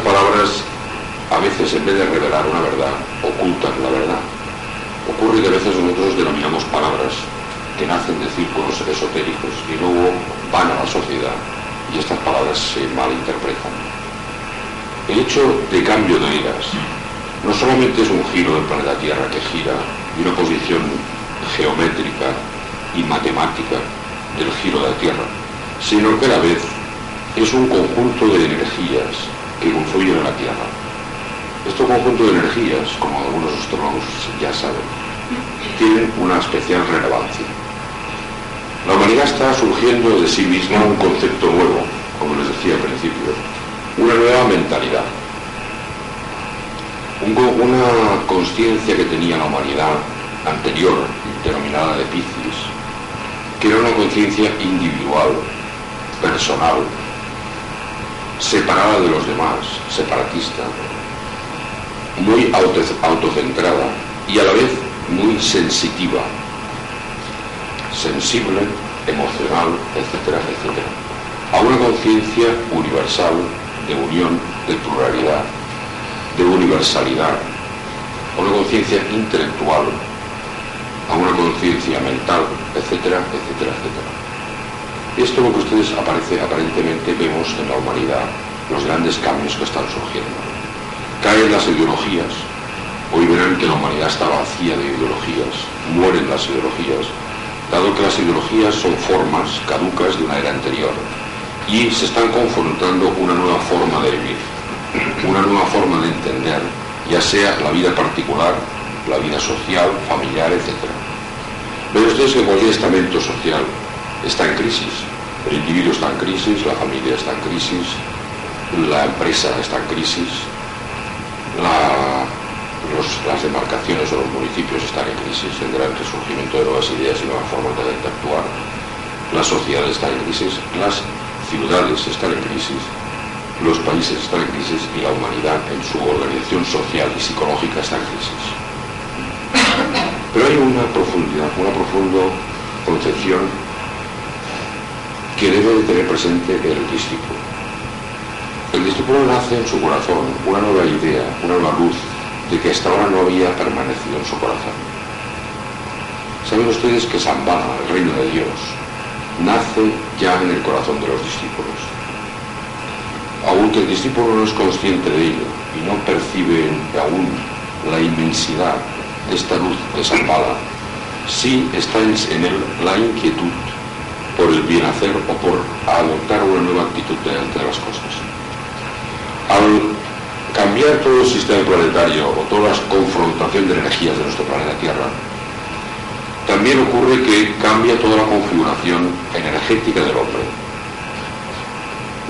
palabras a veces en vez de revelar una verdad, ocultan la verdad. Ocurre que a veces nosotros denominamos palabras que nacen de círculos esotéricos y luego van a la sociedad y estas palabras se malinterpretan. El hecho de cambio de eras no solamente es un giro del planeta Tierra que gira y una posición geométrica y matemática del giro de la Tierra, sino que a la vez es un conjunto de energías que confluyen en la Tierra. Este conjunto de energías, como algunos astrólogos ya saben, tienen una especial relevancia. La humanidad está surgiendo de sí misma un concepto nuevo, como les decía al principio, una nueva mentalidad, una conciencia que tenía la humanidad anterior, denominada de Piscis, que era una conciencia individual, personal, separada de los demás, separatista, muy auto- autocentrada y a la vez muy sensitiva, sensible, emocional, etcétera, etcétera, a una conciencia universal de unión, de pluralidad, de universalidad, a una conciencia intelectual, a una conciencia mental, etcétera, etcétera, etcétera. Esto es lo que ustedes aparece, aparentemente vemos en la humanidad, los grandes cambios que están surgiendo. Caen las ideologías, hoy verán que la humanidad está vacía de ideologías, mueren las ideologías, dado que las ideologías son formas caducas de una era anterior y se están confrontando una nueva forma de vivir, una nueva forma de entender, ya sea la vida particular, la vida social, familiar, etc. Ven ustedes que cualquier estamento social está en crisis. El individuo está en crisis, la familia está en crisis, la empresa está en crisis, las demarcaciones o los municipios están en crisis, tendrán resurgimiento de nuevas ideas y nuevas formas de interactuar, la sociedad está en crisis, las ciudades están en crisis, los países están en crisis y la humanidad en su organización social y psicológica está en crisis. Pero hay una profundidad, una profunda concepción que debe de tener presente el discípulo. El discípulo nace en su corazón una nueva idea, una nueva luz de que hasta ahora no había permanecido en su corazón. Saben ustedes que Zambala, el reino de Dios, nace ya en el corazón de los discípulos. Aunque el discípulo no es consciente de ello y no percibe aún la inmensidad esta luz desampada, sí está en él la inquietud por el bien hacer o por adoptar una nueva actitud de las cosas. Al cambiar todo el sistema planetario o toda la confrontación de energías de nuestro planeta Tierra, también ocurre que cambia toda la configuración energética del hombre.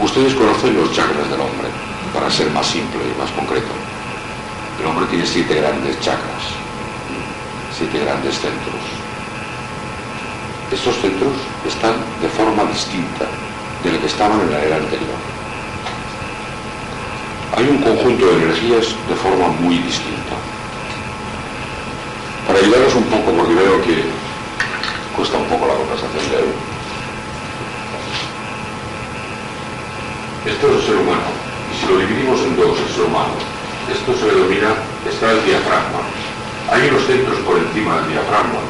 Ustedes conocen los chakras del hombre, para ser más simple y más concreto. El hombre tiene siete grandes chakras, siete grandes centros. Estos centros están de forma distinta de lo que estaban en la era anterior. Hay un conjunto de energías de forma muy distinta. Para ayudaros un poco, porque veo que cuesta un poco la conversación de hoy. Esto es el ser humano, y si lo dividimos en dos, el ser humano, esto se denomina, está el diafragma. Hay unos centros por encima del diafragma,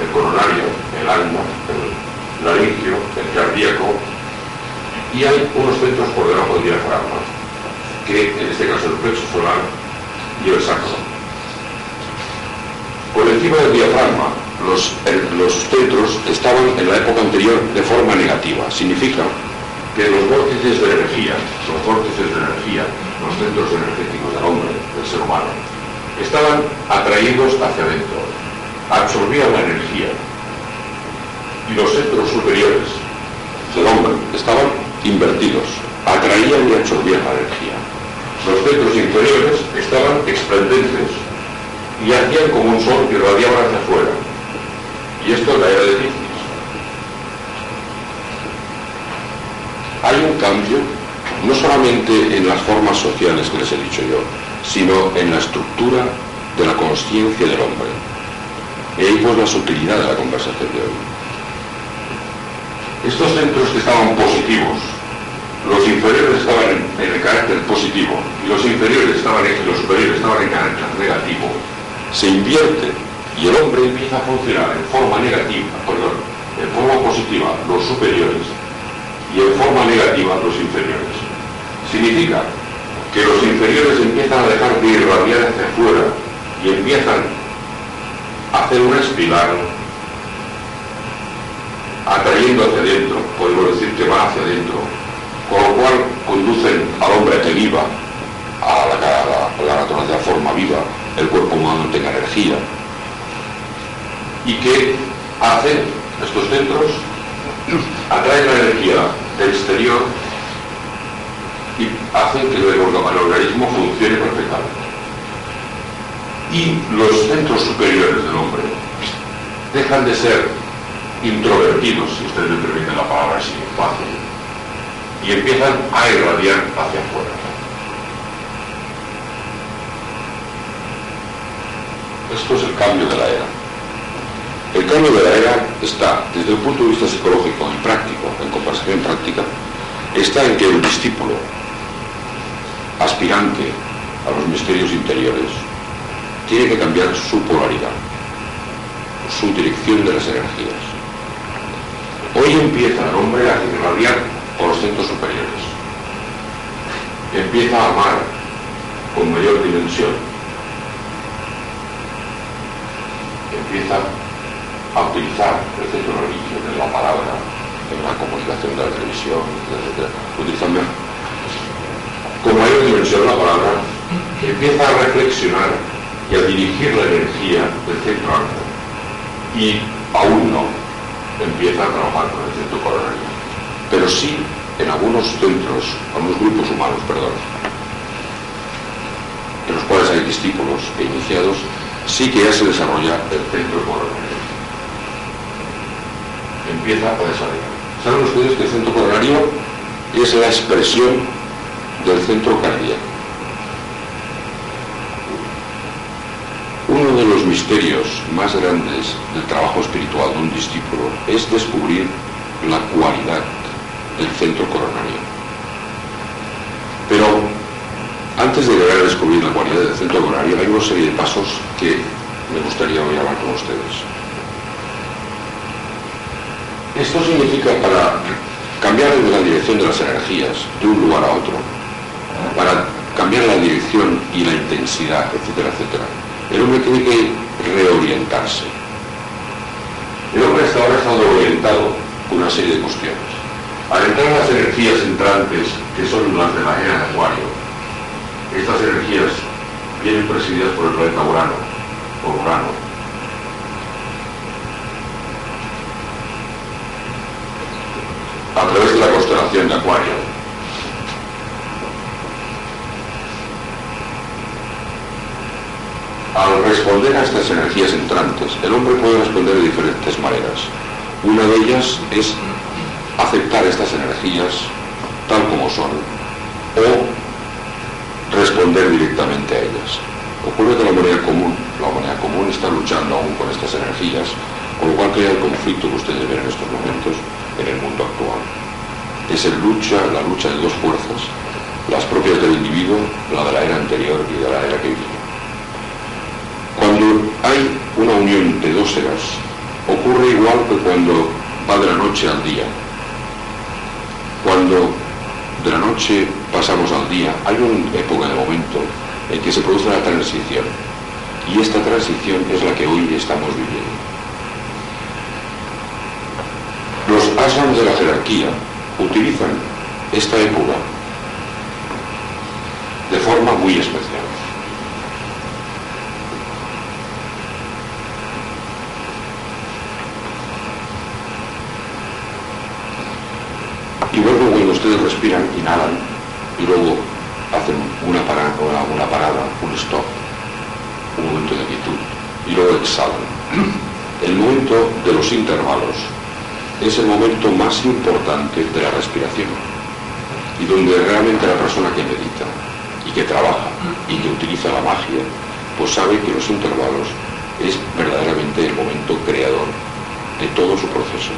el coronario, el alma, el laringio, el cardíaco, y hay unos centros por debajo del diafragma, que en este caso el plexo solar y el sacro. Por encima del diafragma, los, los centros estaban en la época anterior de forma negativa. Significa que los vórtices de energía, los vórtices de energía, los centros energéticos del hombre, del ser humano, estaban atraídos hacia adentro, absorbían la energía. Y los centros superiores del hombre estaban invertidos, atraían y absorbían la energía. Los centros inferiores estaban explendentes y hacían como un sol que radiaba hacia afuera. Y esto es la era de Piscis. Hay un cambio no solamente en las formas sociales que les he dicho yo, sino en la estructura de la conciencia del hombre. Y ahí pues la sutilidad de la conversación de hoy. Estos centros que estaban positivos, los inferiores estaban en, carácter positivo y los inferiores estaban en, los superiores estaban en carácter negativo, se invierte y el hombre empieza a funcionar en forma negativa, perdón, en forma positiva los superiores y en forma negativa los inferiores. Significa que los inferiores empiezan a dejar de irradiar hacia afuera y empiezan hacer una espiral atrayendo hacia adentro, podemos decir que va hacia adentro, con lo cual conducen al hombre a que viva, a la, la naturaleza forma viva, el cuerpo humano tenga energía, y que hacen estos centros, atraen la energía del exterior y hacen que el, organismo funcione perfectamente. Y los centros superiores del hombre dejan de ser introvertidos, si ustedes me permiten la palabra así, fácil, y empiezan a irradiar hacia afuera. Esto es el cambio de la era. El cambio de la era está, desde el punto de vista psicológico y práctico, en conversación práctica, está en que el discípulo, aspirante a los misterios interiores, tiene que cambiar su polaridad, su dirección de las energías. Hoy empieza el hombre a irradiar por los centros superiores. Empieza a amar con mayor dimensión. Empieza a utilizar el centro religioso de la palabra en la comunicación de la televisión, etc. Utilizando con mayor dimensión la palabra, empieza a reflexionar y a dirigir la energía del centro alto. Y aún no empieza a trabajar con el centro coronario. Pero sí en algunos centros, algunos grupos humanos, perdón, en los cuales hay discípulos e iniciados, sí que ya se desarrolla el centro coronario. Empieza a desarrollar. ¿Saben ustedes que el centro coronario es la expresión del centro cardíaco? Uno de los misterios más grandes del trabajo espiritual de un discípulo es descubrir la cualidad del centro coronario. Pero antes de llegar a descubrir la cualidad del centro coronario hay una serie de pasos que me gustaría hoy hablar con ustedes. Esto significa para cambiar la dirección de las energías de un lugar a otro, para cambiar la dirección y la intensidad, etcétera, etcétera, el hombre tiene que reorientarse. El hombre hasta ahora ha estado orientado con una serie de cuestiones. Al entrar en las energías entrantes, que son las de la era de Acuario, estas energías vienen presididas por el planeta Urano, por Urano. A través de la constelación de Acuario, Al responder a estas energías entrantes, el hombre puede responder de diferentes maneras. Una de ellas es aceptar estas energías tal como son o responder directamente a ellas. Ocurre que la humanidad común, la humanidad común está luchando aún con estas energías, con lo cual crea el conflicto que ustedes ven en estos momentos en el mundo actual. Es la lucha de dos fuerzas, las propias del individuo, la de la era anterior y de la era que vive. Hay una unión de dos eras, ocurre igual que cuando va de la noche al día. Cuando de la noche pasamos al día, hay una época de momento en que se produce la transición. Y esta transición es la que hoy estamos viviendo. Los asans de la jerarquía utilizan esta época de forma muy especial. Y luego cuando ustedes respiran, inhalan y luego hacen una parada, una parada, un stop, un momento de quietud y luego exhalan. El momento de los intervalos es el momento más importante de la respiración y donde realmente la persona que medita y que trabaja y que utiliza la magia, pues sabe que los intervalos es verdaderamente el momento creador de todo su proceso.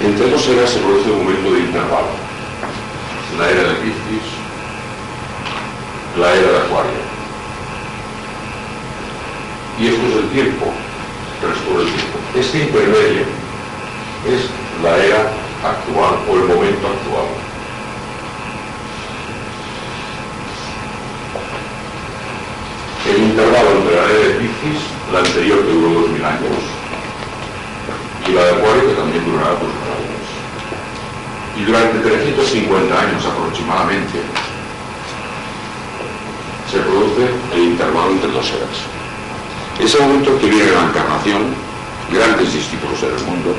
Entre dos eras se produce un momento de intervalo. La era de Piscis, la era de Acuario. Y esto es el tiempo, transcurre el tiempo. Este intermedio es la era actual o el momento actual. El intervalo entre la era de Piscis, la anterior que duró 2000 años, y la de Acuario que también durará 2000 años. Y durante 350 años aproximadamente se produce el intervalo entre dos eras. Ese momento que viene la encarnación, grandes discípulos en el mundo,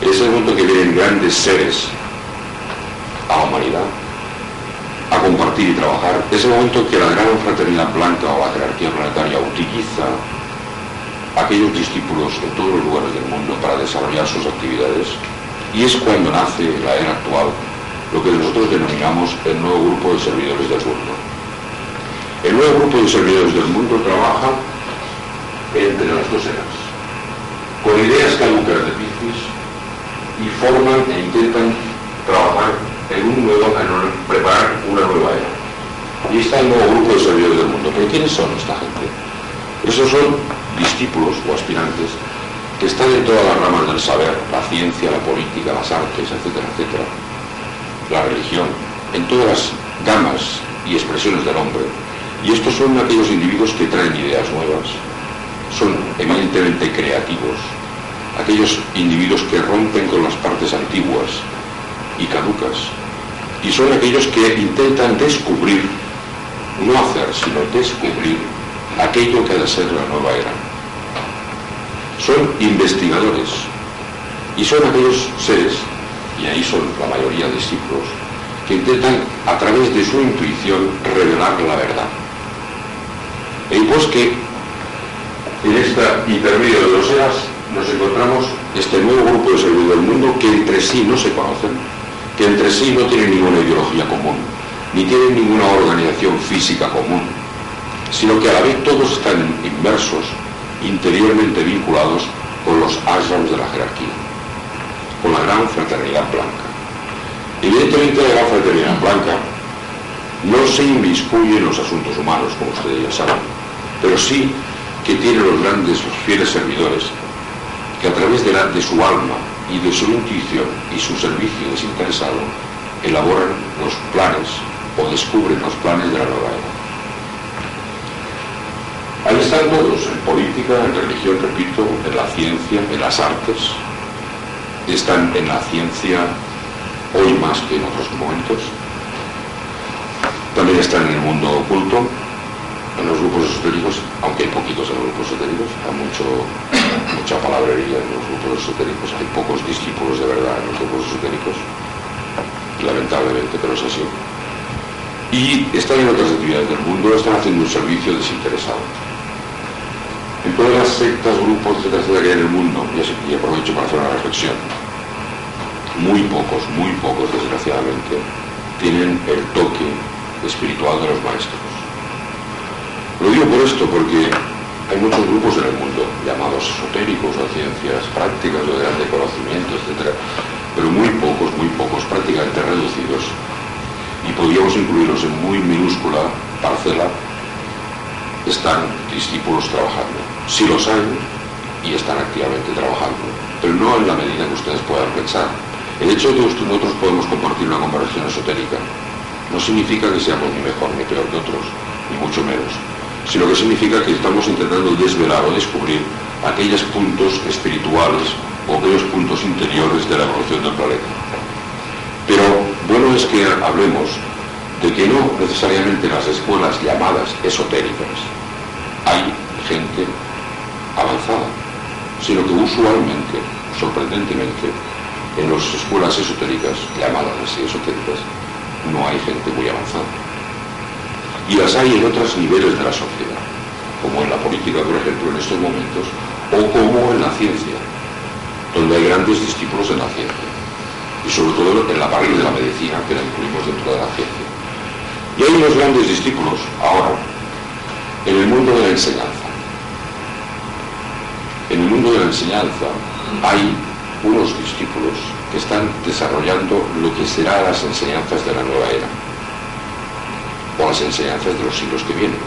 es el momento que vienen grandes seres a la humanidad a compartir y trabajar. Es el momento que la gran fraternidad blanca o la jerarquía planetaria utiliza aquellos discípulos en todos los lugares del mundo para desarrollar sus actividades y es cuando nace la era actual lo que nosotros denominamos el nuevo grupo de servidores del mundo. El nuevo grupo de servidores del mundo trabaja entre las dos eras, con ideas caducas de Piscis y forman e intentan trabajar en un nuevo, en preparar una nueva era. Y está el nuevo grupo de servidores del mundo. ¿Pero quiénes son esta gente? Esos son discípulos o aspirantes que están en todas las ramas del saber, la ciencia, la política, las artes, etcétera, etcétera, la religión, en todas las gamas y expresiones del hombre. Y estos son aquellos individuos que traen ideas nuevas, son eminentemente creativos, aquellos individuos que rompen con las partes antiguas y caducas, y son aquellos que intentan descubrir, no hacer, sino descubrir aquello que ha de ser la nueva era. Son investigadores y son aquellos seres, y ahí son la mayoría de discípulos, que intentan a través de su intuición revelar la verdad. Y pues que en este intermedio de dos eras nos encontramos este nuevo grupo de servidores del mundo que entre sí no se conocen, que entre sí no tienen ninguna ideología común, ni tienen ninguna organización física común, sino que a la vez todos están inmersos, interiormente vinculados con los ashrams de la jerarquía, con la gran fraternidad blanca. Evidentemente la gran fraternidad blanca no se inmiscuye en los asuntos humanos, como ustedes ya saben, pero sí que tiene los grandes, los fieles servidores, que a través de, su alma y de su intuición y su servicio desinteresado elaboran los planes o descubren los planes de la nueva era. Ahí están todos, en política, en religión, repito, en la ciencia, en las artes. Están en la ciencia hoy más que en otros momentos. También están en el mundo oculto, en los grupos esotéricos, aunque hay poquitos en los grupos esotéricos, hay mucho, mucha palabrería en los grupos esotéricos, hay pocos discípulos de verdad en los grupos esotéricos, lamentablemente, pero es así. Y están en otras actividades del mundo, están haciendo un servicio desinteresado. En todas las sectas, grupos, etcétera, que hay en el mundo, y aprovecho para hacer una reflexión, muy pocos, muy pocos, desgraciadamente, tienen el toque espiritual de los maestros. Lo digo por esto, porque hay muchos grupos en el mundo, llamados esotéricos o ciencias prácticas o de conocimiento, etc. Pero muy pocos, muy pocos, prácticamente reducidos. Y podríamos incluirlos en muy minúscula parcela, están discípulos trabajando. Si los hay, y están activamente trabajando, pero no en la medida que ustedes puedan pensar. El hecho de que nosotros podemos compartir una conversación esotérica no significa que seamos ni mejor ni peor que otros, ni mucho menos sino que significa que estamos intentando desvelar o descubrir aquellos puntos espirituales o aquellos puntos interiores de la evolución del planeta. Pero bueno es que hablemos de que no necesariamente en las escuelas llamadas esotéricas hay gente avanzada, sino que usualmente, sorprendentemente, en las escuelas esotéricas, llamadas así esotéricas, no hay gente muy avanzada y las hay en otros niveles de la sociedad, como en la política, por ejemplo, en estos momentos, o como en la ciencia, donde hay grandes discípulos en la ciencia, y sobre todo en la parte de la medicina, que la incluimos dentro de la ciencia. Y hay unos grandes discípulos ahora en el mundo de la enseñanza. En el mundo de la enseñanza hay unos discípulos que están desarrollando lo que serán las enseñanzas de la nueva era o las enseñanzas de los siglos que vienen.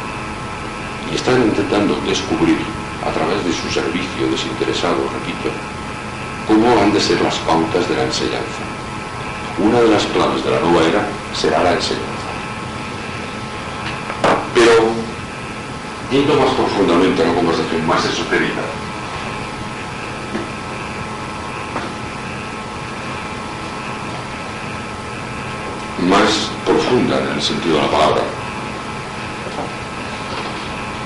Y están intentando descubrir, a través de su servicio desinteresado, repito, cómo han de ser las pautas de la enseñanza. Una de las claves de la nueva era será la enseñanza. Pero, yendo más profundamente a una conversación más esotérica, más profunda en el sentido de la palabra.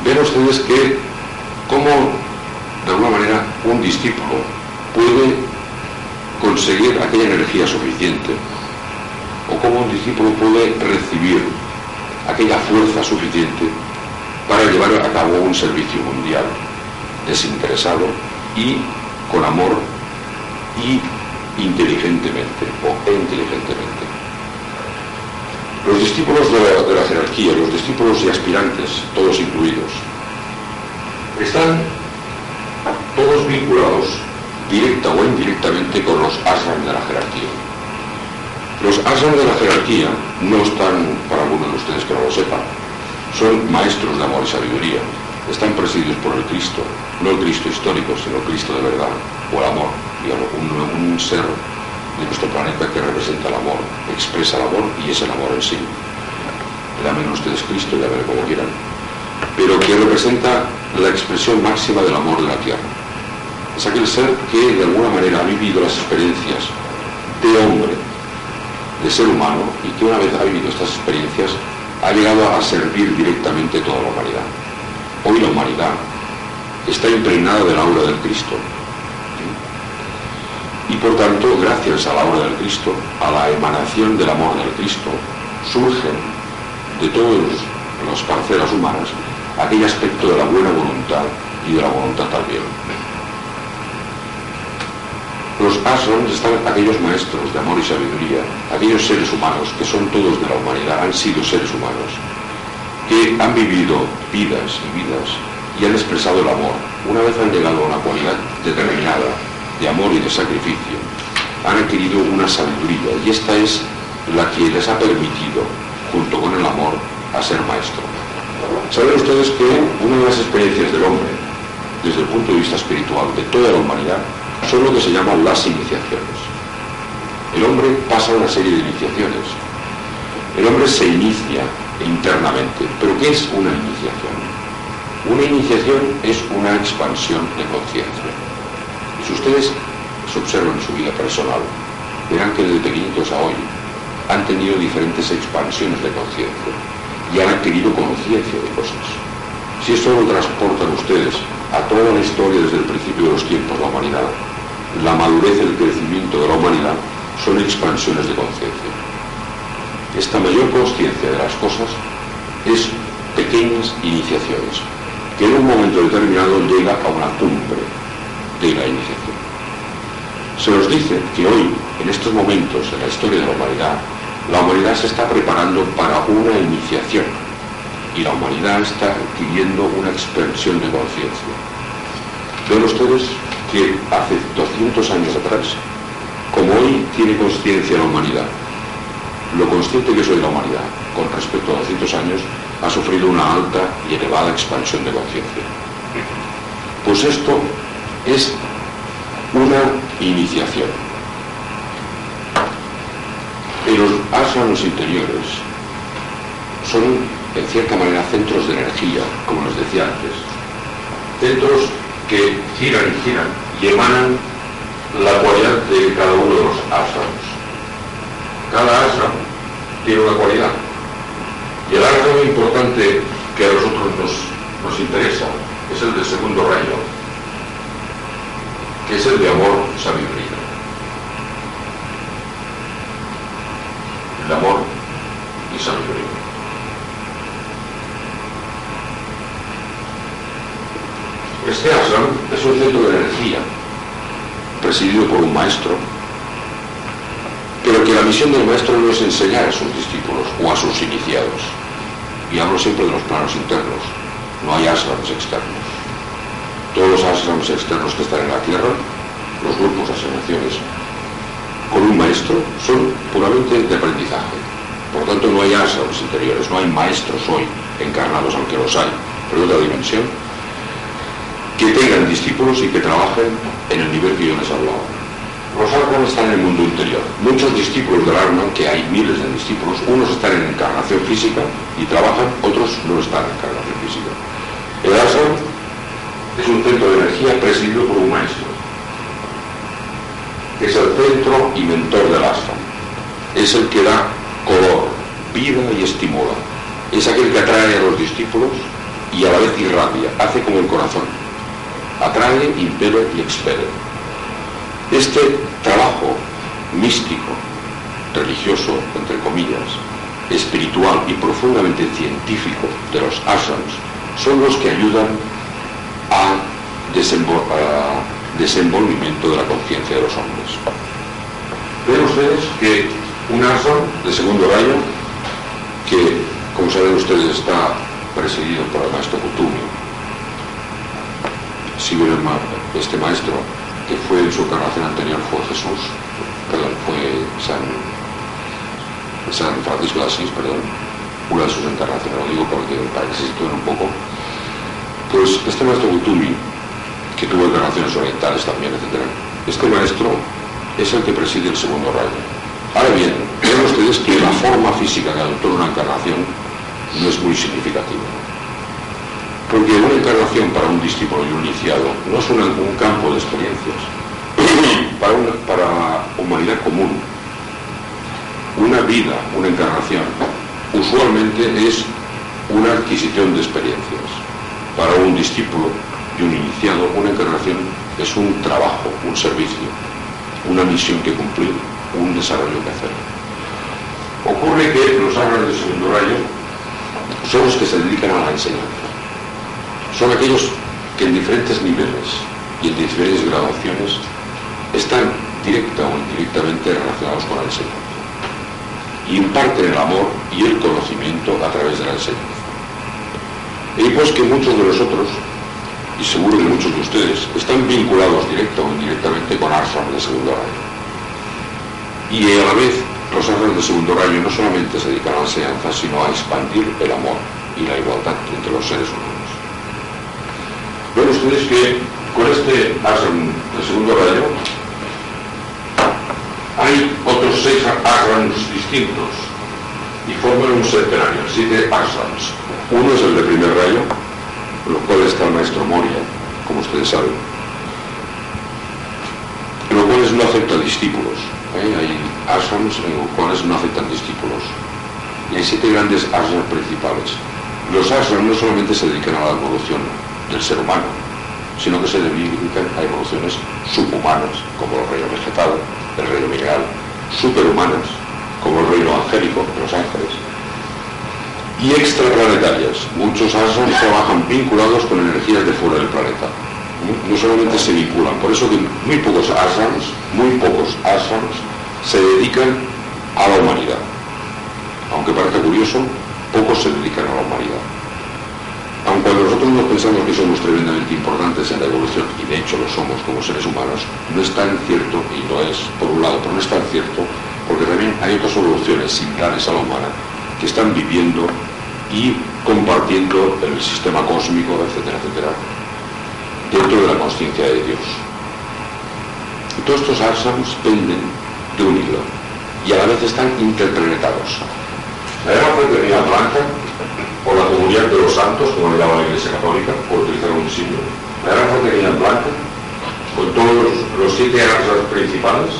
Ven ustedes que cómo, de alguna manera, un discípulo puede conseguir aquella energía suficiente o cómo un discípulo puede recibir aquella fuerza suficiente para llevar a cabo un servicio mundial desinteresado y con amor y inteligentemente o inteligentemente. Los discípulos de la, jerarquía, los discípulos y aspirantes, todos incluidos, están todos vinculados directa o indirectamente con los ashram de la jerarquía. Los ashram de la jerarquía no están, para algunos de ustedes que no lo sepan, son maestros de amor y sabiduría. Están presididos por el Cristo, no el Cristo histórico, sino el Cristo de verdad, o el amor, digamos, un, un ser de nuestro planeta que representa el amor, expresa el amor y es el amor en sí. Llamen ustedes Cristo, llamen como quieran, pero que representa la expresión máxima del amor de la tierra. Es aquel ser que de alguna manera ha vivido las experiencias de hombre, de ser humano, y que una vez ha vivido estas experiencias ha llegado a servir directamente toda la humanidad. Hoy la humanidad está impregnada del aura del Cristo, y por tanto, gracias a la obra del Cristo, a la emanación del amor del Cristo, surgen de todas las parcelas humanas aquel aspecto de la buena voluntad y de la voluntad también. Los asrams están aquellos maestros de amor y sabiduría, aquellos seres humanos que son todos de la humanidad, han sido seres humanos, que han vivido vidas y vidas y han expresado el amor. Una vez han llegado a una cualidad determinada, de amor y de sacrificio, han adquirido una sabiduría y esta es la que les ha permitido, junto con el amor, a ser maestro. Saben ustedes que una de las experiencias del hombre, desde el punto de vista espiritual de toda la humanidad, son lo que se llaman las iniciaciones. El hombre pasa una serie de iniciaciones. El hombre se inicia internamente. ¿Pero qué es una iniciación? Una iniciación es una expansión de conciencia. Si ustedes se observan su vida personal, verán que desde pequeñitos a hoy han tenido diferentes expansiones de conciencia y han adquirido conciencia de cosas. Si eso lo transportan ustedes a toda la historia desde el principio de los tiempos de la humanidad, la madurez y el crecimiento de la humanidad son expansiones de conciencia. Esta mayor conciencia de las cosas es pequeñas iniciaciones, que en un momento determinado llega a una cumbre de la iniciación. Se nos dice que hoy, en estos momentos de la historia de la humanidad, la humanidad se está preparando para una iniciación y la humanidad está adquiriendo una expansión de conciencia. Ven ustedes que hace 200 años atrás, como hoy tiene conciencia la humanidad, lo consciente que soy la humanidad con respecto a 200 años ha sufrido una alta y elevada expansión de conciencia. Pues esto es una iniciación. En los ashrams interiores son, en cierta manera, centros de energía, como les decía antes. Centros que giran y giran y emanan la cualidad de cada uno de los ashrams. Cada ashram tiene una cualidad. Y el ashram importante que a nosotros nos, nos interesa es el del segundo rayo, que es el de amor sabiduría. El amor y sabiduría. Este ashram es un centro de energía, presidido por un maestro, pero que la misión del maestro no es enseñar a sus discípulos o a sus iniciados. Y hablo siempre de los planos internos, no hay ashrams externos. Todos los ashrams externos que están en la Tierra, los grupos, asociaciones, con un maestro, son puramente de aprendizaje. Por tanto, no hay ashrams interiores, no hay maestros hoy encarnados, aunque los hay, pero de otra dimensión, que tengan discípulos y que trabajen en el nivel que yo les hablaba. Los árboles están en el mundo interior. Muchos discípulos del Arman, que hay miles de discípulos, unos están en encarnación física y trabajan, otros no están en encarnación física. El ashram es un centro de energía presidido por un maestro, es el centro y mentor del ashram. Es el que da color, vida y estimula. Es aquel que atrae a los discípulos y a la vez irradia, hace como el corazón. Atrae, impele y expele. Este trabajo místico, religioso, entre comillas, espiritual y profundamente científico de los ashrams son los que ayudan a, desenvol a desenvolvimiento de la conciencia de los hombres. Ven ustedes que un ashram de segundo rayo, que como saben ustedes está presidido por el maestro Kutumi, sigue este maestro que fue en su encarnación anterior fue Jesús, perdón, fue San, San Francisco de Asís, perdón, una de sus encarnaciones, lo digo porque para que se sitúen un poco. Pues este maestro Gutumi, que tuvo encarnaciones orientales también, etc., este maestro es el que preside el segundo rayo. Ahora bien, vean ustedes que la forma física que adoptó una encarnación no es muy significativa. Porque una encarnación para un discípulo y un iniciado no es un, campo de experiencias. para, una, para humanidad común, una vida, una encarnación, usualmente es una adquisición de experiencias. Para un discípulo y un iniciado, una encarnación es un trabajo, un servicio, una misión que cumplir, un desarrollo que hacer. Ocurre que los árboles de segundo rayo son los que se dedican a la enseñanza son aquellos que en diferentes niveles y en diferentes graduaciones están directa o indirectamente relacionados con la enseñanza. Y imparten el amor y el conocimiento a través de la enseñanza. Pues que muchos de nosotros, y seguro que muchos de ustedes, están vinculados directa o indirectamente con ashram de segundo rayo. Y a la vez, los ashrams de segundo rayo no solamente se dedican a la enseñanza, sino a expandir el amor y la igualdad entre los seres humanos. Ven ustedes que con este ashram de segundo rayo hay otros seis ashrams distintos y forman un centenario, siete ashrams. Uno es el de primer rayo, en los cuales está el maestro Moria, como ustedes saben, en los cuales no aceptan discípulos. ¿eh? Hay ashrams en los cuales no aceptan discípulos. Y hay siete grandes ashrams principales. Los ashrams no solamente se dedican a la evolución del ser humano, sino que se dedican a evoluciones subhumanas, como el reino vegetal, el reino mineral, superhumanas, como el reino angélico, los ángeles, y extraplanetarias. Muchos ashrams trabajan vinculados con energías de fuera del planeta. No solamente se vinculan, por eso que muy pocos ashrams, muy pocos ashrams se dedican a la humanidad. Aunque parezca curioso, pocos se dedican a la humanidad. Aunque nosotros nos pensamos que somos tremendamente importantes en la evolución, y de hecho lo somos como seres humanos, no es tan cierto, y no es por un lado, pero no es tan cierto, porque también hay otras evoluciones similares a la humana que están viviendo y compartiendo el sistema cósmico, etcétera, etcétera, dentro de la conciencia de Dios. Y todos estos asams penden de un hilo y a la vez están interplanetados. La gran fraternidad blanca, o la comunidad de los santos, como le llama la Iglesia Católica, por utilizar un símbolo, la gran fraternidad blanca, con todos los, siete asams principales,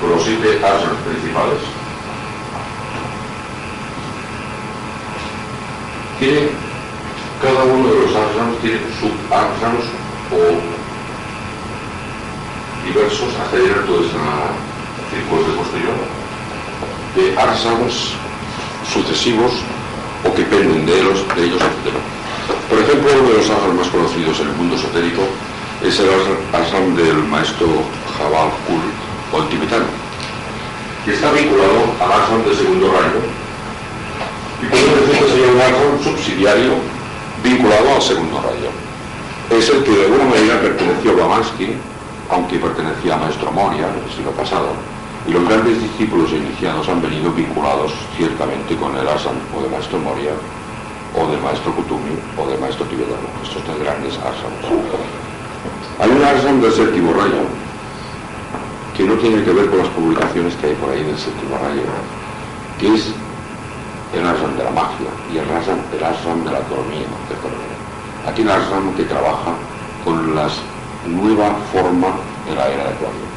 con los siete asams principales, tiene cada uno de los ashrams tiene sub-ashrams o diversos llegar toda esa circuito posterior de ashrams sucesivos o que penden de ellos, de ellos. Por ejemplo, uno de los ashrams más conocidos en el mundo esotérico es el ashram del maestro Jabal Kul o el tibetano, que está vinculado al ashram del segundo rayo y por decir que sería un árbol subsidiario vinculado al segundo rayo. Es el que de alguna manera perteneció a Blavatsky, aunque pertenecía a Maestro Moria en el siglo pasado, y los grandes discípulos iniciados han venido vinculados ciertamente con el Asam o de Maestro Moria, o del Maestro Kutumi, o del Maestro Tibetano, estos tres grandes Asams. Hay un Asam del séptimo rayo, que no tiene que ver con las publicaciones que hay por ahí del séptimo rayo, que es el ashram de la magia y el ashram de la economía, etc. Aquí el ashram que trabaja con la nueva forma de la era de Acuario.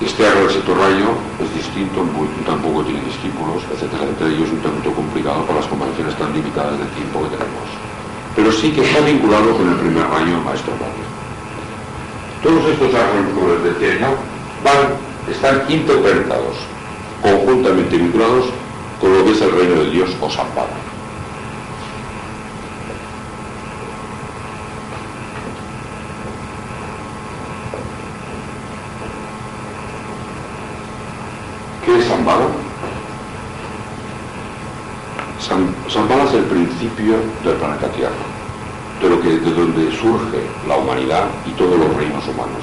Este ashram del sector rayo es distinto, tampoco tiene discípulos, etcétera, etcétera, y es un tanto complicado por las convenciones tan limitadas de tiempo que tenemos. Pero sí que está vinculado con el primer rayo del maestro Mario. Todos estos ashrams, como les decía ya, van, están interpretados conjuntamente vinculados con lo que es el reino de Dios o Shambhala. ¿Qué es Shambhala? Shambhala es el principio del planeta Tierra, de, lo que, de donde surge la humanidad y todos los reinos humanos.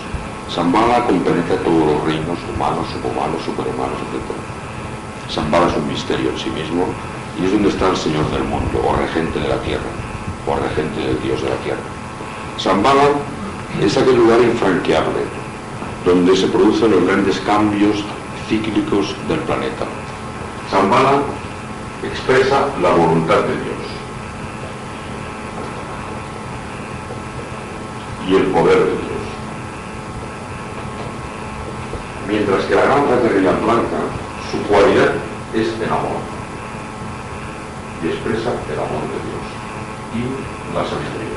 Shambhala compenetra todos los reinos humanos, subhumanos, superhumanos, etc. Shambhala es un misterio en sí mismo y es donde está el Señor del mundo, o regente de la tierra, o regente del Dios de la tierra. Shambhala es aquel lugar infranqueable, donde se producen los grandes cambios cíclicos del planeta. Shambhala expresa la voluntad de Dios y el poder de Dios. Mientras que la gran fraternidad blanca, su cualidad es el amor, y expresa el amor de Dios y la sabiduría.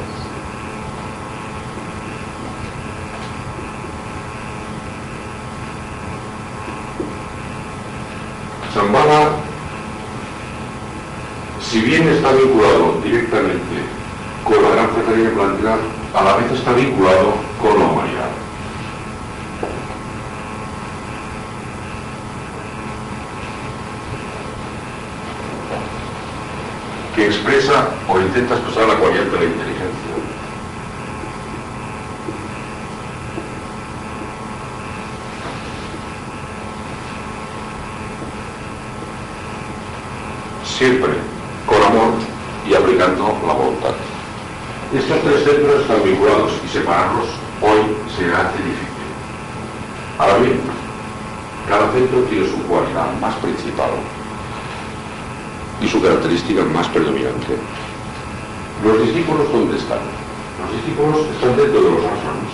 Shambhala, si bien está vinculado directamente con la gran fraternidad blanca, a la vez está vinculado con la humanidad. que expresa o intenta expresar la cualidad de la inteligencia. Siempre con amor y aplicando la voluntad. Estos tres centros están vinculados y separarlos hoy se hace difícil. Ahora bien, cada centro tiene su cualidad más principal y su característica más predominante. Los discípulos, ¿dónde están? Los discípulos están dentro de los ángeles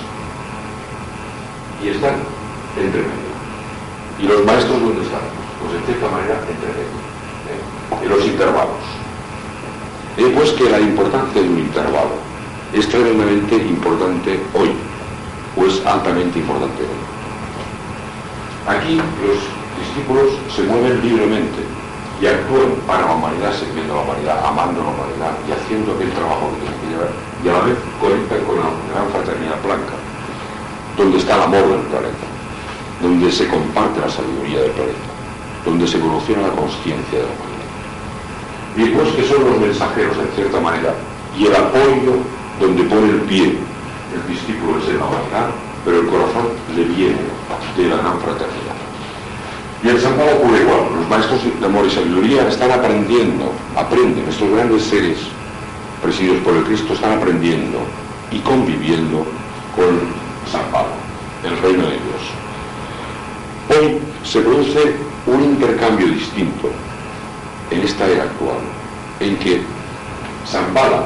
y están entre medio. ¿Y los maestros dónde están? Pues en cierta manera entre medio, ¿eh? en los intervalos. Pues que la importancia de un intervalo es tremendamente importante hoy, o es altamente importante hoy. Aquí los discípulos se mueven libremente y actúan para la humanidad, sirviendo a la humanidad, amando a la humanidad y haciendo aquel trabajo que tienen que llevar, y a la vez conectan con la gran fraternidad blanca, donde está el amor del planeta, donde se comparte la sabiduría del planeta, donde se evoluciona la conciencia de la humanidad. Y después que son los mensajeros, en cierta manera, y el apoyo donde pone el pie el discípulo es en la humanidad, pero el corazón le viene de la gran fraternidad. Y en San Pablo ocurre igual, los maestros de amor y sabiduría están aprendiendo, aprenden, estos grandes seres presididos por el Cristo están aprendiendo y conviviendo con San Pablo, el reino de Dios. Hoy se produce un intercambio distinto en esta era actual, en que San Pablo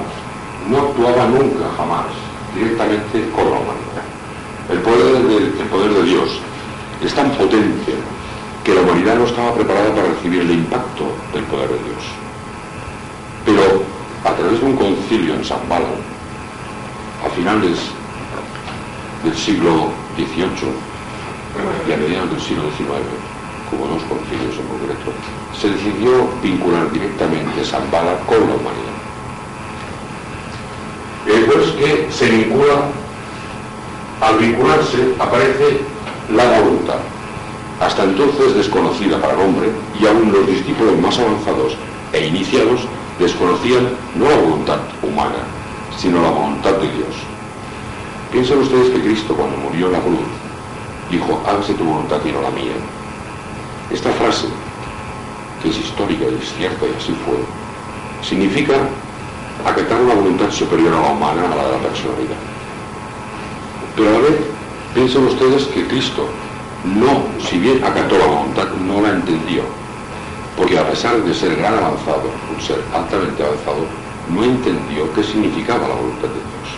no actuaba nunca, jamás, directamente con la humanidad. El poder, de, el poder de Dios es tan potente que la humanidad no estaba preparada para recibir el impacto del poder de Dios. Pero a través de un concilio en San Balo, a finales del siglo XVIII y a mediados del siglo XIX, como dos concilios en concreto, se decidió vincular directamente San Bala con la humanidad. Después que se vincula, al vincularse aparece la voluntad, hasta entonces desconocida para el hombre, y aún los discípulos más avanzados e iniciados desconocían no la voluntad humana, sino la voluntad de Dios. Piensen ustedes que Cristo cuando murió en la cruz dijo, hágase tu voluntad y no la mía. Esta frase, que es histórica y es cierta y así fue, significa acatar una voluntad superior a la humana, a la de la personalidad. Pero a la vez, piensen ustedes que Cristo no, si bien acató la voluntad, no la entendió, porque a pesar de ser gran avanzado, un ser altamente avanzado, no entendió qué significaba la voluntad de Dios.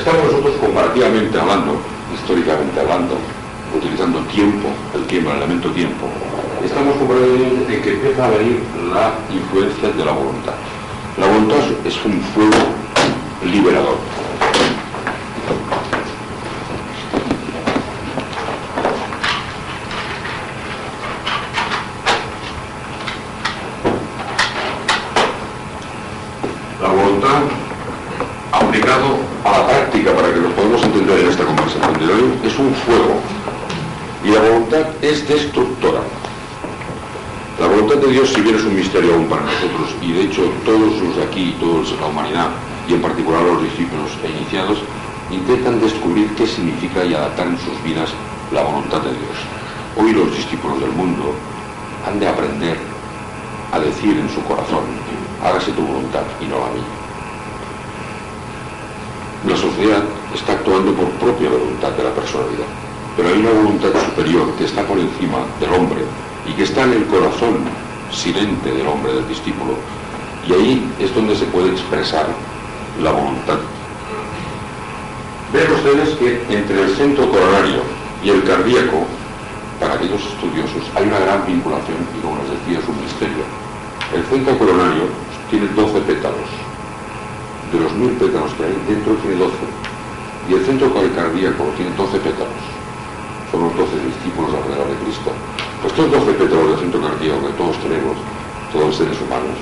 Estamos nosotros comparativamente hablando, históricamente hablando, utilizando tiempo, el tiempo, el elemento tiempo, estamos comparativamente en que empieza a venir la influencia de la voluntad. La voluntad es un fuego liberador. La voluntad aplicado a la práctica para que lo podamos entender en esta conversación de hoy es un fuego y la voluntad es destructora. La voluntad de Dios, si bien es un misterio aún para nosotros, y de hecho todos los de aquí, toda la humanidad, y en particular los discípulos e iniciados, intentan descubrir qué significa y adaptar en sus vidas la voluntad de Dios. Hoy los discípulos del mundo han de aprender a decir en su corazón, hágase tu voluntad y no la mía. La sociedad está actuando por propia voluntad de la personalidad, pero hay una voluntad superior que está por encima del hombre y que está en el corazón silente del hombre, del discípulo, y ahí es donde se puede expresar la voluntad. Ven ustedes que entre el centro coronario y el cardíaco, para aquellos estudiosos, hay una gran vinculación y como les decía es un misterio. El centro coronario tiene 12 pétalos. De los mil pétalos que hay, dentro tiene 12. Y el centro cardíaco tiene 12 pétalos. Son los 12 discípulos alrededor de Cristo. Estos 12 pétalos del centro cardíaco que todos tenemos, todos los seres humanos,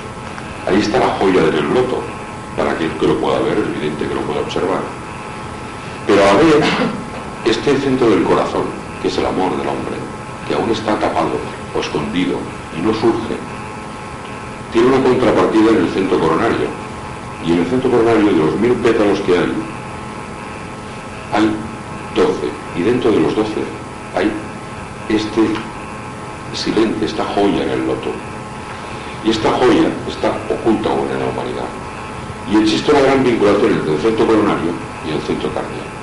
ahí está la joya del loto, para aquel que lo pueda ver, es evidente que lo pueda observar. Pero a ver, este centro del corazón, que es el amor del hombre, que aún está tapado o escondido y no surge, tiene una contrapartida en el centro coronario. Y en el centro coronario, de los mil pétalos que hay, hay 12. Y dentro de los 12 hay este silente, esta joya en el loto. Y esta joya está oculta aún en la humanidad. Y existe una gran vinculación entre el centro coronario y el centro cardíaco.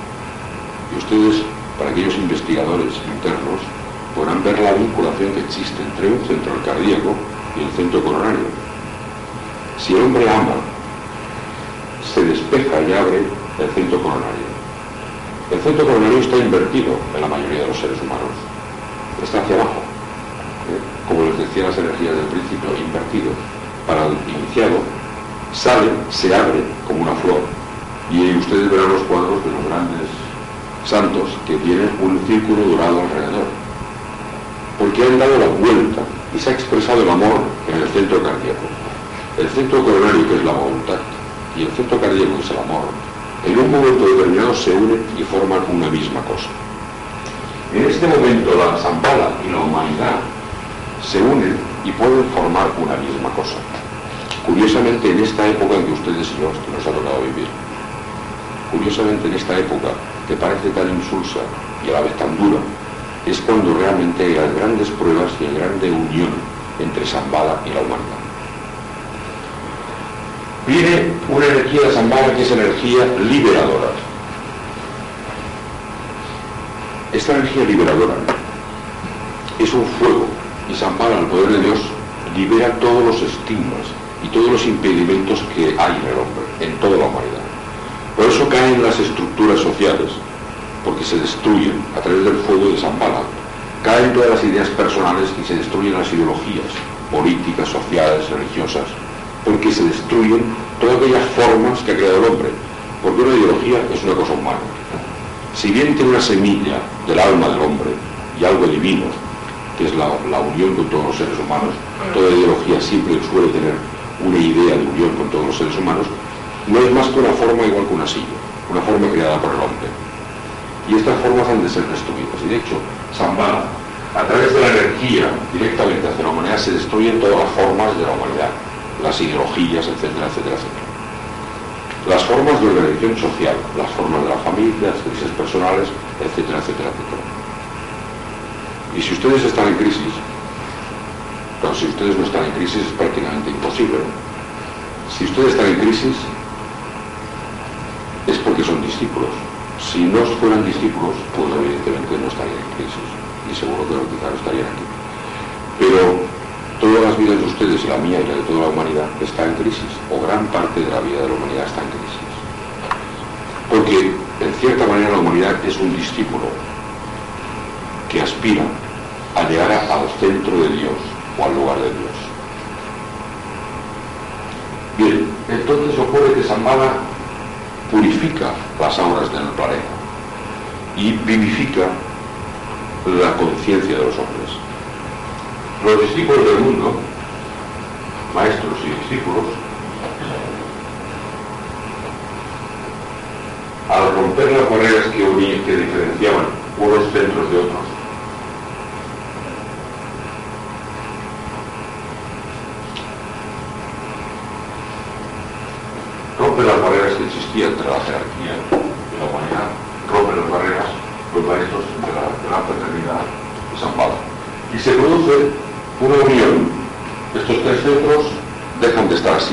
Y ustedes, para aquellos investigadores internos, podrán ver la vinculación que existe entre un centro cardíaco y el centro coronario. Si el hombre ama, se despeja y abre el centro coronario. El centro coronario está invertido en la mayoría de los seres humanos. Está hacia abajo. Las energías del principio, invertido. Para el iniciado, sale, se abre como una flor. Y ustedes verán los cuadros de los grandes santos que tienen un círculo dorado alrededor. Porque han dado la vuelta y se ha expresado el amor en el centro cardíaco. El centro coronario, que es la voluntad, y el centro cardíaco, es el amor, en un momento determinado se unen y forman una misma cosa. En este momento la Zambala y la humanidad se unen y pueden formar una misma cosa. Curiosamente en esta época en que ustedes y nos ha tocado vivir, curiosamente en esta época que parece tan insulsa y a la vez tan dura, es cuando realmente hay las grandes pruebas y hay grande unión entre Zambala y la humanidad. Viene una energía de Zambala que es energía liberadora. Esta energía liberadora es un fuego Zambala, el poder de Dios, libera todos los estigmas y todos los impedimentos que hay en el hombre, en toda la humanidad. Por eso caen las estructuras sociales, porque se destruyen a través del fuego de Zambala. Caen todas las ideas personales y se destruyen las ideologías políticas, sociales, religiosas, porque se destruyen todas aquellas formas que ha creado el hombre. Porque una ideología es una cosa humana. Si bien tiene una semilla del alma del hombre y algo divino, que es la, unión con todos los seres humanos, toda ideología siempre suele tener una idea de unión con todos los seres humanos, no es más que una forma igual que una silla, una forma creada por el hombre. Y estas formas han de ser destruidas. Y de hecho, Zambala, a través de la energía directamente hacia la humanidad, se destruyen todas las formas de la humanidad las ideologías, etcétera, etcétera, etcétera. Las formas de organización social, las formas de la familia, las crisis personales, etcétera, etcétera, etcétera. Y si ustedes están en crisis, pero si ustedes no están en crisis es prácticamente imposible. Si ustedes están en crisis es porque son discípulos. Si no fueran discípulos, pues evidentemente no estarían en crisis. Y seguro que no estarían aquí. Pero todas las vidas de ustedes la mía y la de toda la humanidad está en crisis, o gran parte de la vida de la humanidad está en crisis. Porque, en cierta manera, la humanidad es un discípulo que aspira a llegar al centro de Dios o al lugar de Dios. Bien, entonces ocurre que Zambala purifica las auras del planeta y vivifica la conciencia de los hombres. Los discípulos del mundo, maestros y discípulos, al romper las barreras que que diferenciaban unos centros de otros, rompe las barreras que existían entre la jerarquía y la humanidad, rompe las barreras los maestros de la, de la fraternidad de San Pablo. Y se produce una unión. Estos tres centros dejan de estar así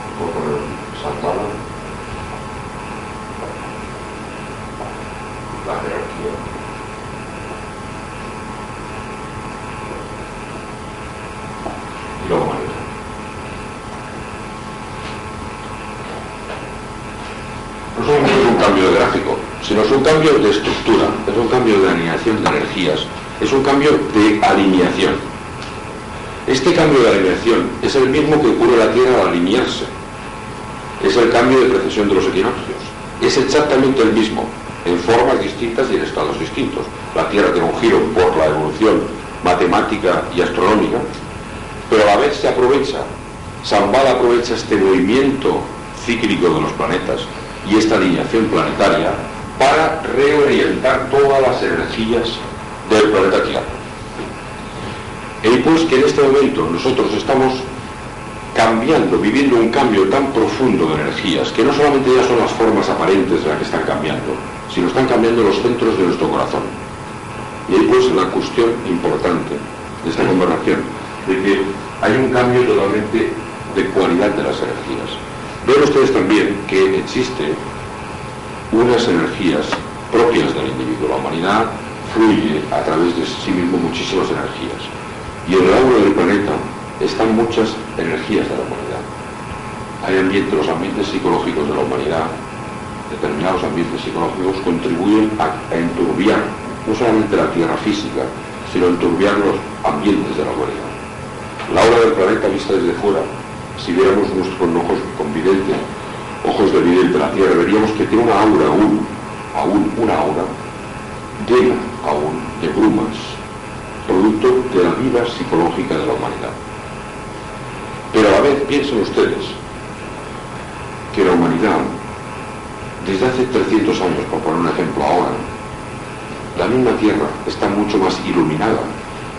cambio de estructura, es un cambio de alineación de energías, es un cambio de alineación. Este cambio de alineación es el mismo que ocurre en la Tierra al alinearse. Es el cambio de precesión de los equinoccios. Es exactamente el mismo, en formas distintas y en estados distintos. La Tierra tiene un giro por la evolución matemática y astronómica, pero a la vez se aprovecha, Zambada aprovecha este movimiento cíclico de los planetas y esta alineación planetaria para reorientar todas las energías del planeta Tierra. Y pues que en este momento nosotros estamos cambiando, viviendo un cambio tan profundo de energías, que no solamente ya son las formas aparentes las que están cambiando, sino están cambiando los centros de nuestro corazón. Y ahí pues la cuestión importante de esta conversación, de que hay un cambio totalmente de cualidad de las energías. Ven ustedes también que existe unas energías propias del individuo. La humanidad fluye a través de sí mismo muchísimas energías. Y en el aura del planeta están muchas energías de la humanidad. Hay ambientes, los ambientes psicológicos de la humanidad, determinados ambientes psicológicos contribuyen a, enturbiar no solamente la tierra física, sino enturbiar los ambientes de la humanidad. La aura del planeta vista desde fuera, si viéramos con ojos convidentes, ojos de vidente de la tierra, veríamos que tiene una aura aún, aún una aura llena aún de brumas, producto de la vida psicológica de la humanidad. Pero a la vez piensen ustedes que la humanidad, desde hace 300 años, por poner un ejemplo ahora, la misma Tierra está mucho más iluminada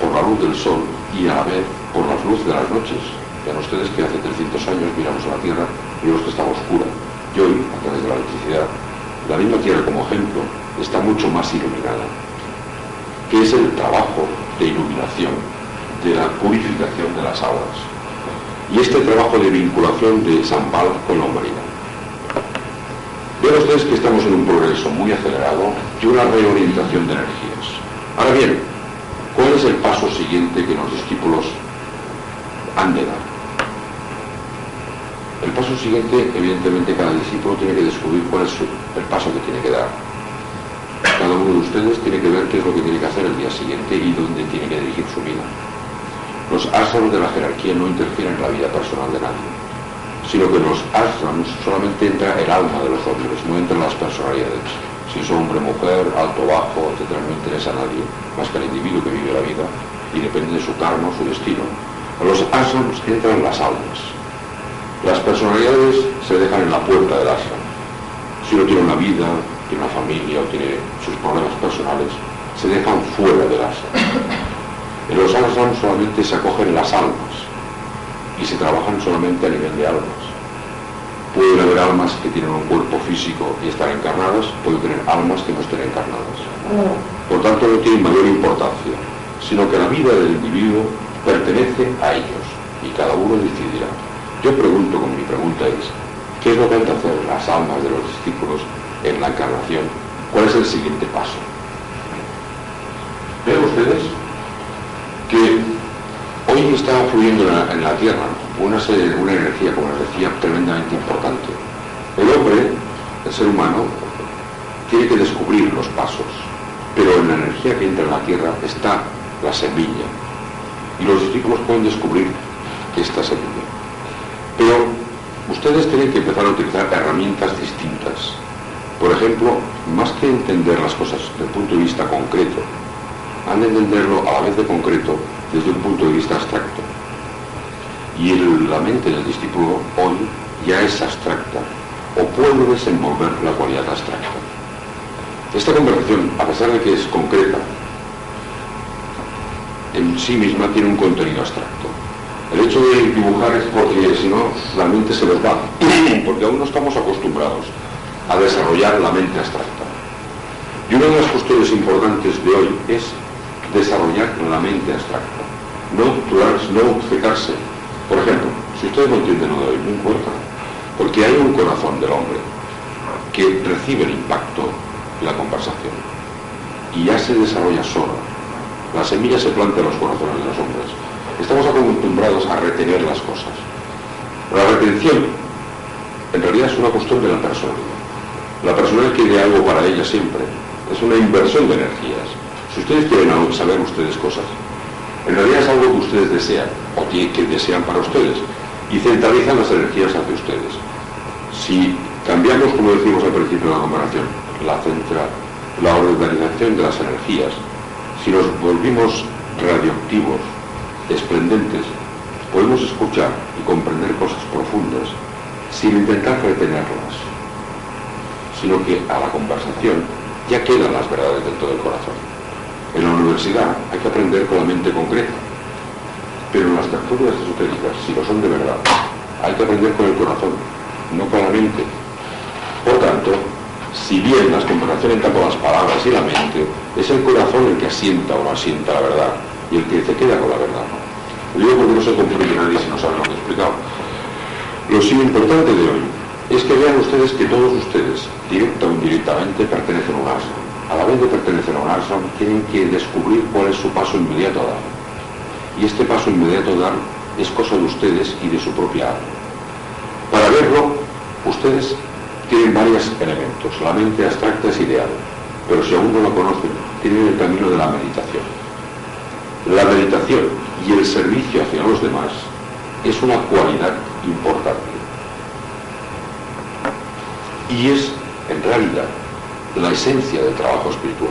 por la luz del sol y a la vez por las luces de las noches. Vean ustedes que hace 300 años miramos a la Tierra y vemos que estaba oscura. Y hoy, a través de la electricidad, la misma Tierra como ejemplo está mucho más iluminada, que es el trabajo de iluminación, de la purificación de las aguas y este trabajo de vinculación de San Pablo con la humanidad. Vean ustedes que estamos en un progreso muy acelerado y una reorientación de energías. Ahora bien, ¿cuál es el paso siguiente que los discípulos han de dar? El paso siguiente, evidentemente, cada discípulo tiene que descubrir cuál es el paso que tiene que dar. Cada uno de ustedes tiene que ver qué es lo que tiene que hacer el día siguiente y dónde tiene que dirigir su vida. Los ashrams de la jerarquía no interfieren en la vida personal de nadie, sino que en los ashrams solamente entra el alma de los hombres, no entran las personalidades. Si es hombre, mujer, alto, bajo, etc., no interesa a nadie, más que al individuo que vive la vida y depende de su karma su destino. En los ashrams entran las almas. Las personalidades se dejan en la puerta del ashram. Si uno tiene una vida, tiene una familia o tiene sus problemas personales, se dejan fuera del ashram. En los ashrams solamente se acogen las almas y se trabajan solamente a nivel de almas. Pueden haber almas que tienen un cuerpo físico y están encarnadas, pueden tener almas que no estén encarnadas. Por tanto, no tienen mayor importancia, sino que la vida del individuo pertenece a ellos y cada uno decidirá. Yo pregunto, con mi pregunta es, ¿qué es lo que han de hacer las almas de los discípulos en la encarnación? ¿Cuál es el siguiente paso? ¿Ven ustedes? que hoy está fluyendo en la, Tierra una, una energía, como les decía, tremendamente importante. El hombre, el ser humano, tiene que descubrir los pasos, pero en la energía que entra en la Tierra está la semilla. Y los discípulos pueden descubrir esta semilla. Ustedes tienen que empezar a utilizar herramientas distintas. Por ejemplo, más que entender las cosas desde el punto de vista concreto, han de entenderlo a la vez de concreto desde un punto de vista abstracto. Y la mente del discípulo hoy ya es abstracta o puede desenvolver la cualidad abstracta. Esta conversación, a pesar de que es concreta, en sí misma tiene un contenido abstracto. El hecho de dibujar es porque si no, la mente se les va, porque aún no estamos acostumbrados a desarrollar la mente abstracta. Y una de las cuestiones importantes de hoy es desarrollar la mente abstracta, no no obcecarse. Por ejemplo, si ustedes no entienden lo de hoy, no importa, porque hay un corazón del hombre que recibe el impacto de la conversación y ya se desarrolla sola. La semilla se planta en los corazones de los hombres. Estamos acostumbrados a retener las cosas. La retención en realidad es una cuestión de la personalidad. La personalidad quiere algo para ella siempre. Es una inversión de energías. Si ustedes quieren saber ustedes cosas, en realidad es algo que ustedes desean o que desean para ustedes y centralizan las energías hacia ustedes. Si cambiamos, como decimos al principio de la comparación, la, central, la organización de las energías, si nos volvimos radioactivos, esplendentes, podemos escuchar y comprender cosas profundas sin intentar retenerlas. sino que a la conversación ya quedan las verdades dentro del corazón. En la universidad hay que aprender con la mente concreta, pero en las tertulias esotéricas, si lo son de verdad, hay que aprender con el corazón, no con la mente. Por tanto, si bien las conversaciones entran con las palabras y la mente, es el corazón el que asienta o no asienta la verdad y el que se queda con la verdad. Lo digo porque no se comprende nadie si no sabe lo que he explicado. Lo sí importante de hoy es que vean ustedes que todos ustedes, directa o indirectamente, pertenecen a un ashram. A la vez de pertenecer a un ashram, tienen que descubrir cuál es su paso inmediato a dar. Y este paso inmediato a dar es cosa de ustedes y de su propia alma. Para verlo, ustedes tienen varios elementos. La mente abstracta es ideal, pero si aún no lo conocen, tienen el camino de la meditación. La meditación y el servicio hacia los demás es una cualidad importante. Y es, en realidad, la esencia del trabajo espiritual.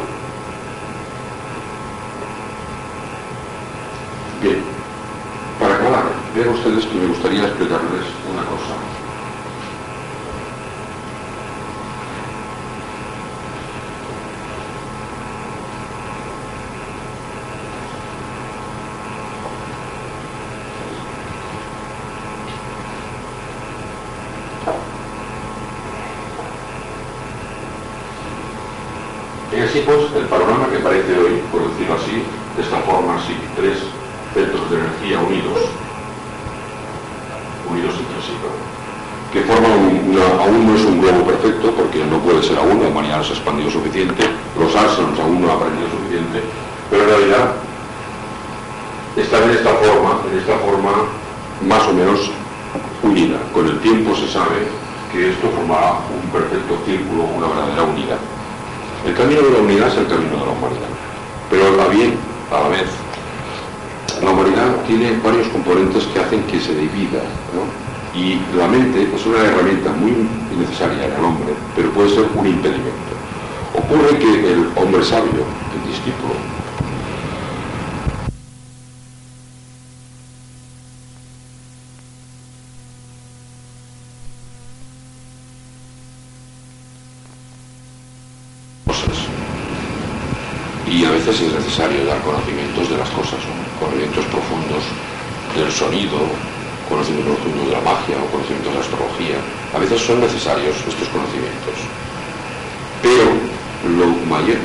Bien, para acabar, vean ustedes que me gustaría explicarles una cosa. Y así pues, el panorama que aparece hoy, por decirlo así, de esta forma así, tres centros de energía unidos, unidos entre sí, ¿no? que forman una, aún no es un globo perfecto, porque no puede ser aún, la humanidad no se ha expandido suficiente, los arsanos aún no han aprendido suficiente, pero en realidad están en esta forma, en esta forma más o menos unida. Con el tiempo se sabe que esto formará un perfecto círculo, una verdadera unidad. El camino de la unidad es el camino de la humanidad, pero también, a la vez, la humanidad tiene varios componentes que hacen que se divida, ¿no? Y la mente es una herramienta muy necesaria en el hombre, pero puede ser un impedimento. Ocurre que el hombre sabio, el discípulo, cosas. Y a veces es necesario dar conocimientos de las cosas, ¿no? conocimientos profundos del sonido, conocimientos profundos de la magia o conocimientos de la astrología. A veces son necesarios estos conocimientos. Pero lo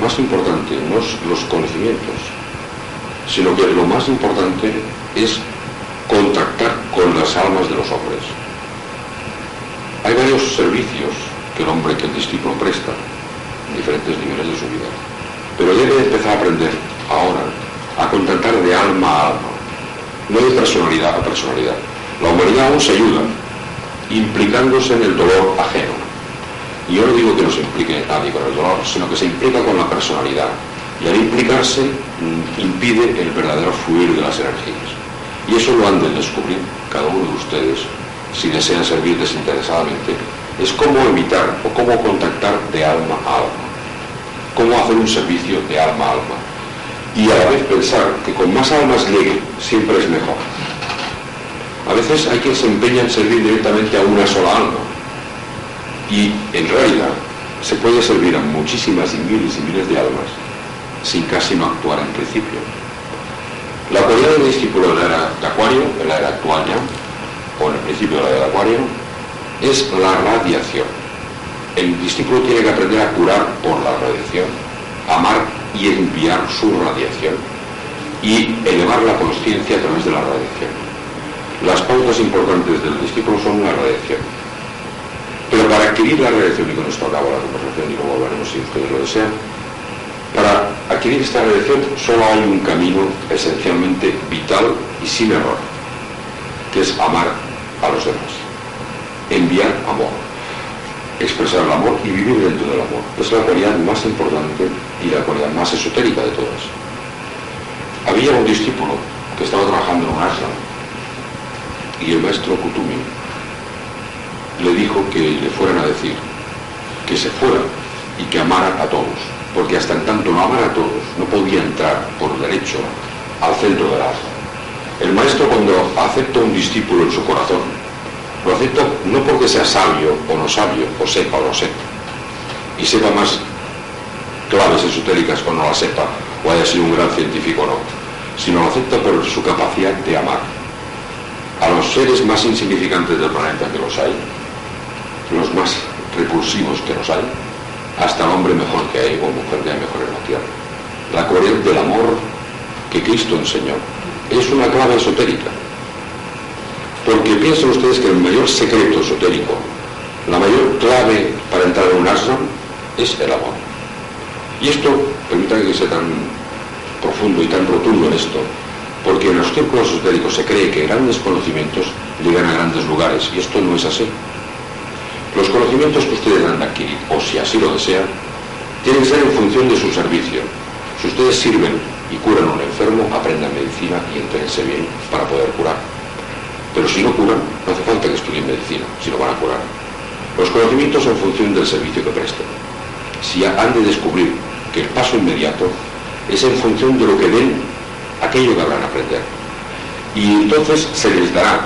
más importante no es los conocimientos, sino que lo más importante es contactar con las almas de los hombres. Hay varios servicios que el hombre, que el discípulo presta en diferentes niveles de su vida. Pero debe empezar a aprender ahora a contactar de alma a alma, no de personalidad a personalidad. La humanidad aún se ayuda, implicándose en el dolor ajeno. Y yo no digo que no se implique nadie con el dolor, sino que se implica con la personalidad. Y al implicarse mm, impide el verdadero fluir de las energías. Y eso lo han de descubrir cada uno de ustedes si desean servir desinteresadamente. Es cómo evitar o cómo contactar de alma a alma. Cómo hacer un servicio de alma a alma. Y a la vez pensar que con más almas llegue siempre es mejor. A veces hay quien se empeña en servir directamente a una sola alma. Y en realidad se puede servir a muchísimas y miles y miles de almas sin casi no actuar en principio. La cualidad del discípulo de la era de Acuario, en la era actual ya, o en el principio de la era de Acuario, es la radiación. El discípulo tiene que aprender a curar por la radiación, amar y enviar su radiación y elevar la conciencia a través de la radiación. Las pautas importantes del discípulo son la radiación. Pero para adquirir la radiación, y con esto acabo la conversación y luego hablaremos si ustedes lo desean, para adquirir esta radiación solo hay un camino esencialmente vital y sin error, que es amar a los demás, enviar amor, expresar el amor y vivir dentro del amor. Es la cualidad más importante y la cualidad más esotérica de todas. Había un discípulo que estaba trabajando en un ashram y el maestro Kutumi le dijo que le fueran a decir que se fuera y que amara a todos, porque hasta en tanto no amara a todos, no podía entrar por derecho al centro del ashram. El maestro cuando acepta un discípulo en su corazón, lo acepta no porque sea sabio o no sabio, o sepa o no sepa, y sepa más claves esotéricas o no la sepa, o haya sido un gran científico o no, sino lo acepta por su capacidad de amar a los seres más insignificantes del planeta que los hay, los más repulsivos que los hay, hasta hombre mejor que hay o mujer que hay mejor en la tierra. La corriente del amor que Cristo enseñó es una clave esotérica. Porque piensen ustedes que el mayor secreto esotérico, la mayor clave para entrar en un ashram es el amor. Y esto, permítanme que sea tan profundo y tan rotundo en esto, porque en los círculos esotéricos se cree que grandes conocimientos llegan a grandes lugares, y esto no es así. Los conocimientos que ustedes han adquirido, o si así lo desean, tienen que ser en función de su servicio. Si ustedes sirven y curan a un enfermo, aprendan medicina y entrense bien para poder curar. Pero si no curan, no hace falta que estudien medicina, si no van a curar. Los conocimientos en función del servicio que presten. Si han de descubrir que el paso inmediato es en función de lo que den aquello que habrán aprender. Y entonces se les dará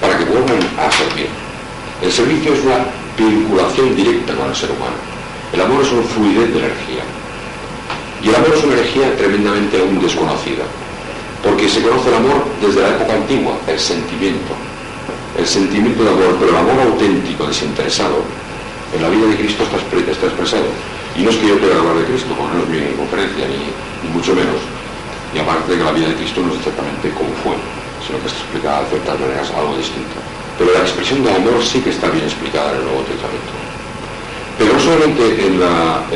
para que vuelvan a servir. El servicio es una vinculación directa con el ser humano. El amor es una fluidez de energía. Y el amor es una energía tremendamente aún desconocida. Porque se conoce el amor desde la época antigua, el sentimiento. El sentimiento de amor, pero el amor auténtico, desinteresado, en la vida de Cristo está, expresado. Y no es que yo quiera hablar de Cristo, porque no es mi conferencia, ni mucho menos y aparte de que la vida de Cristo no es exactamente como fue, sino que está explicada de ciertas maneras algo distinto. Pero la expresión del amor sí que está bien explicada en el Nuevo Testamento. Pero no solamente en la,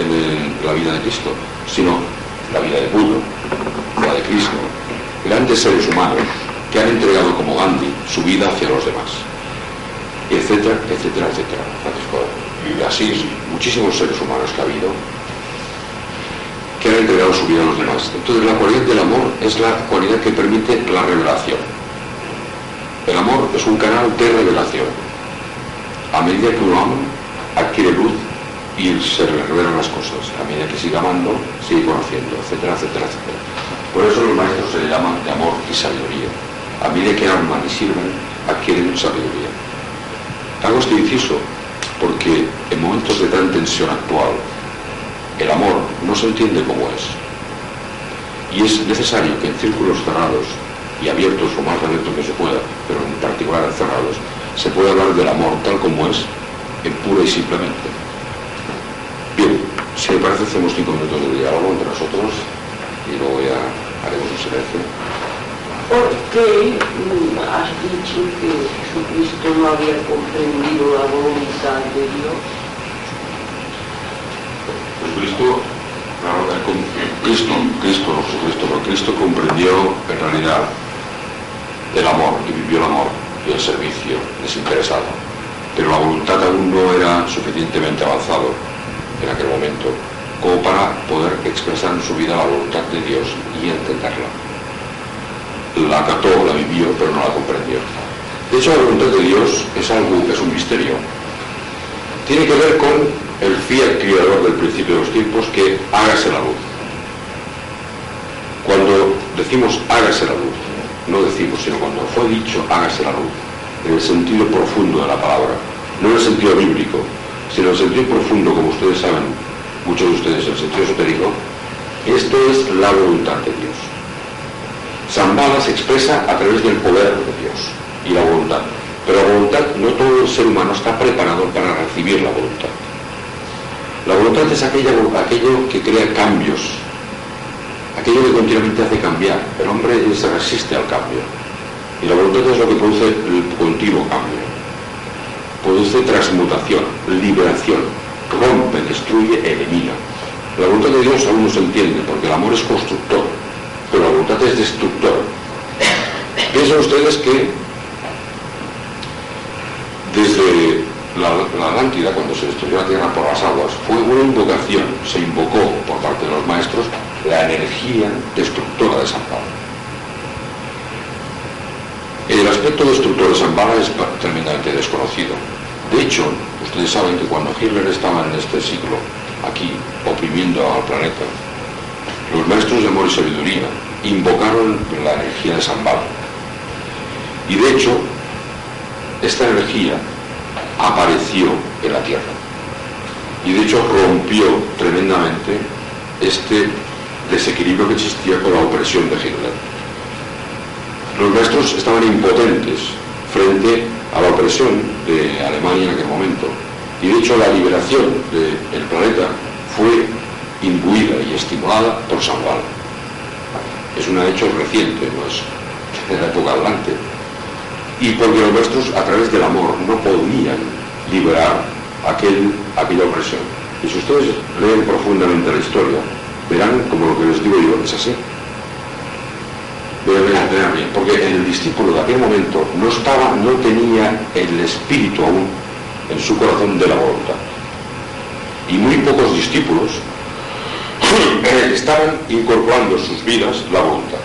la vida de Cristo, sino la vida de Buda, la de Cristo, grandes seres humanos que han entregado como Gandhi su vida hacia los demás, etcétera, etcétera, etcétera. Francisco, y así muchísimos seres humanos que ha habido que han entregado su vida a los demás. Entonces la cualidad del amor es la cualidad que permite la revelación. Es un canal de revelación. A medida que uno ama, adquiere luz y se revelan las cosas. A medida que sigue amando, sigue conociendo, etcétera, etcétera, etcétera. Por eso los maestros se le llaman de amor y sabiduría. A medida que aman y sirven, adquieren sabiduría. Hago este inciso porque en momentos de tan tensión actual, el amor no se entiende como es. Y es necesario que en círculos cerrados y abiertos, lo más abiertos que se pueda, pero en particular cerrados, se pueda hablar del amor tal como es, en pura y simplemente. Bien, si me parece, hacemos cinco minutos de diálogo entre nosotros y luego ya haremos un silencio. ¿Por qué has dicho que Jesucristo no había comprendido la voluntad de Dios? Cristo, Cristo, Cristo, no Jesucristo, pero Cristo comprendió en realidad el amor y vivió el amor y el servicio desinteresado. Pero la voluntad aún no era suficientemente avanzado en aquel momento como para poder expresar en su vida la voluntad de Dios y entenderla. La acató, la vivió, pero no la comprendió. De hecho, la voluntad de Dios es algo, es un misterio. Tiene que ver con el fiel criador del principio de los tiempos que hágase la luz. Cuando decimos hágase la luz, no decimos, sino cuando fue dicho hágase la luz, en el sentido profundo de la palabra, no en el sentido bíblico, sino en el sentido profundo, como ustedes saben, muchos de ustedes, en el sentido esotérico, esto es la voluntad de Dios. Zambala se expresa a través del poder de Dios y la voluntad. Pero la voluntad, no todo el ser humano está preparado para recibir la voluntad. La voluntad es aquello que crea cambios, aquello que continuamente hace cambiar. El hombre se resiste al cambio. Y la voluntad es lo que produce el continuo cambio. Produce transmutación, liberación, rompe, destruye, elimina. La voluntad de Dios aún no se entiende, porque el amor es constructor, pero la voluntad es destructor. Piensen ustedes que desde la, la cuando se destruyó la Tierra por las aguas, fue una invocación, se invocó por parte de los maestros la energía destructora de San Pablo. El aspecto destructor de San Pablo es tremendamente desconocido. De hecho, ustedes saben que cuando Hitler estaba en este siglo, aquí, oprimiendo al planeta, los maestros de amor y sabiduría invocaron la energía de San Pablo. Y de hecho, esta energía apareció en la tierra. y de hecho rompió tremendamente este desequilibrio que existía con la opresión de Hitler. Los maestros estaban impotentes frente a la opresión de Alemania en aquel momento. Y de hecho la liberación del planeta fue imbuida y estimulada por San Juan. Es un hecho reciente, no es de la época adelante. Y porque los maestros a través del amor no podían liberar aquel, aquella opresión. Y si ustedes leen profundamente la historia, verán como lo que les digo yo es así. Vean, bien, porque el discípulo de aquel momento no estaba, no tenía el espíritu aún en su corazón de la voluntad. Y muy pocos discípulos estaban incorporando en sus vidas la voluntad.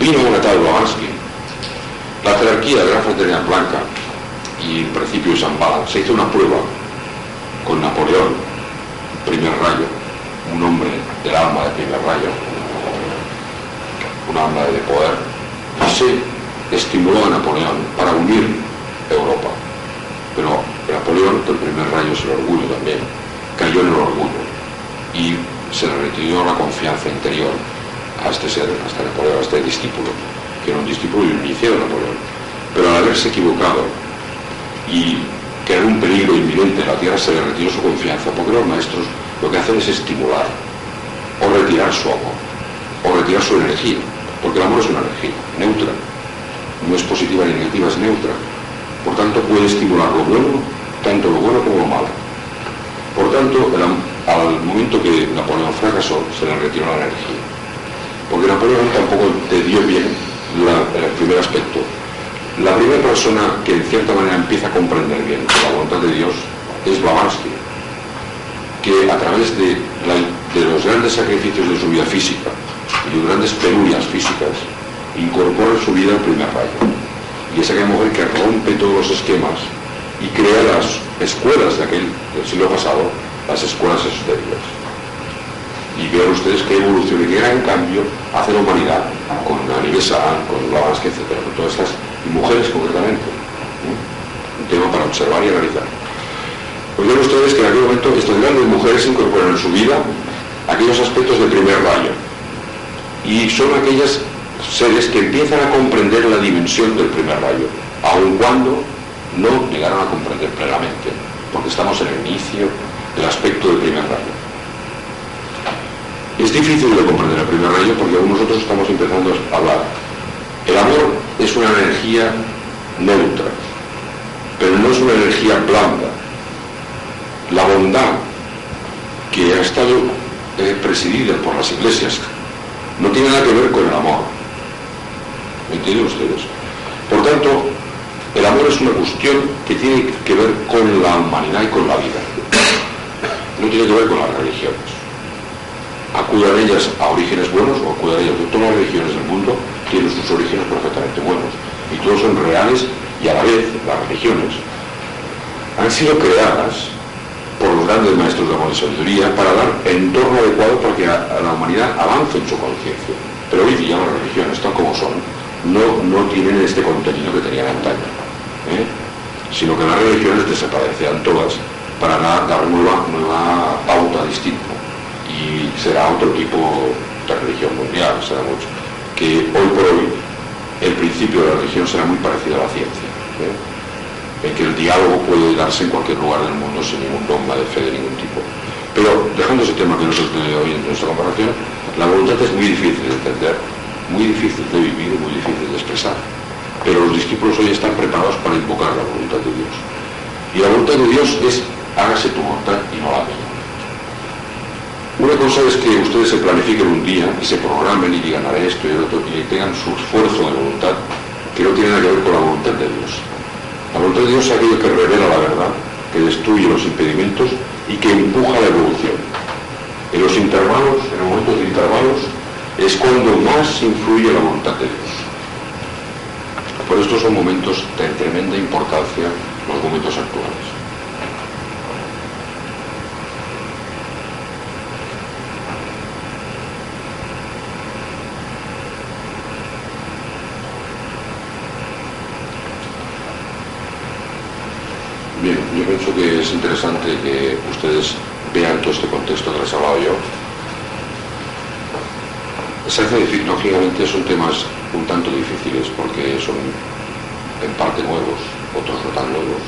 Vino una tal Blavatsky, la jerarquía de la fraternidad blanca y el principio de San Balan, se hizo una prueba con Napoleón, primer rayo, un hombre del alma de primer rayo, un alma de poder, se estimuló a Napoleón para unir Europa. Pero Napoleón, el primer rayo es el orgullo también, cayó en el orgullo y se le retiró la confianza interior a este ser, a este Napoleón, a este discípulo, que era un discípulo y un iniciado de Napoleón. Pero al haberse equivocado y que era un peligro inminente, la tierra se le retiró su confianza, porque los maestros lo que hacen es estimular o retirar su amor, o retirar su energía, porque el amor es una energía neutra, no es positiva ni negativa, es neutra. Por tanto, puede estimular lo bueno, tanto lo bueno como lo malo. Por tanto, al momento que Napoleón fracasó, se le retiró la energía. Porque Napoleón tampoco te dio bien el primer aspecto. La primera persona que en cierta manera empieza a comprender bien la voluntad de Dios es Blavatsky, que a través de, los grandes sacrificios de su vida física y de grandes penurias físicas, incorpora su vida el primer rayo. Y es aquella mujer que rompe todos los esquemas y crea las escuelas de aquel siglo pasado, las escuelas esotéricas. Y vean ustedes qué evolución y qué gran cambio hace la humanidad con Aníbal Sagan, con Blavatsky, etc. Con todas estas mujeres concretamente. Un tema para observar y analizar. Pues ven ustedes que en aquel momento estas grandes mujeres incorporan en su vida aquellos aspectos de primer rayo. Y son aquellas seres que empiezan a comprender la dimensión del primer rayo, aun cuando no llegaron a comprender plenamente, porque estamos en el inicio del aspecto del primer rayo. Es difícil de comprender el primer rayo porque aún nosotros estamos empezando a hablar. El amor es una energía neutra, pero no es una energía blanda. La bondad que ha estado eh, presidida por las iglesias no tiene nada que ver con el amor. ¿Me entienden ustedes? Por tanto, el amor es una cuestión que tiene que ver con la humanidad y con la vida. No tiene que ver con las religiones. Acudan ellas a orígenes buenos o acudan ellas de todas las religiones del mundo, tienen sus orígenes perfectamente buenos. Y todos son reales y a la vez las religiones han sido creadas por los grandes maestros de amor y sabiduría para dar entorno adecuado para que la humanidad avance en su conciencia. Pero hoy día las religiones, tal como son, no, no tienen este contenido que tenían antaño, ¿eh? sino que las religiones desaparecerán todas para dar, dar nueva, nueva pauta distinta y será otro tipo de religión mundial, será mucho, que hoy por hoy el principio de la religión será muy parecido a la ciencia. ¿eh? En que el diálogo puede darse en cualquier lugar del mundo sin ningún dogma de fe de ningún tipo. Pero dejando ese tema que no es el hoy en nuestra comparación, la voluntad es muy difícil de entender, muy difícil de vivir muy difícil de expresar. Pero los discípulos hoy están preparados para invocar la voluntad de Dios. Y la voluntad de Dios es hágase tu voluntad y no la mía. Una cosa es que ustedes se planifiquen un día y se programen y digan haré esto y el otro y tengan su esfuerzo de voluntad que no tiene nada que ver con la voluntad de Dios. La voluntad de Dios es aquello que revela la verdad, que destruye los impedimentos y que empuja la evolución. En los intervalos, en los momentos de intervalos, es cuando más influye la voluntad de Dios. Por esto son momentos de tremenda importancia, los momentos actuales. Bien, yo pienso que que es interesante que ustedes vean todo este contexto que les he hablado yo. Se hace lógicamente son temas un tanto difíciles porque son en parte nuevos, otros no tan nuevos,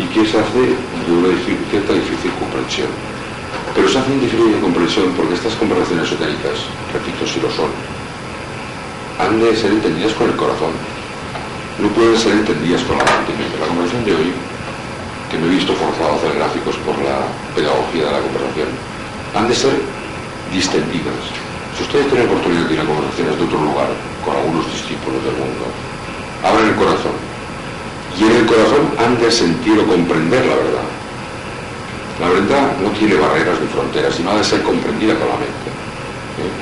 y que se hace de una cierta difícil comprensión. Pero se hace difícil de comprensión porque estas conversaciones esotéricas, repito, si lo son, han de ser entendidas con el corazón. No pueden ser entendidas con la mente. La conversación de hoy, que me he visto forzado a hacer gráficos por la pedagogía de la conversación, han de ser distendidas. Si ustedes tienen oportunidad de ir a conversaciones de otro lugar, con algunos discípulos del mundo, abran el corazón. Y en el corazón han de sentir o comprender la verdad. La verdad no tiene barreras ni fronteras, sino ha de ser comprendida con la mente. ¿eh?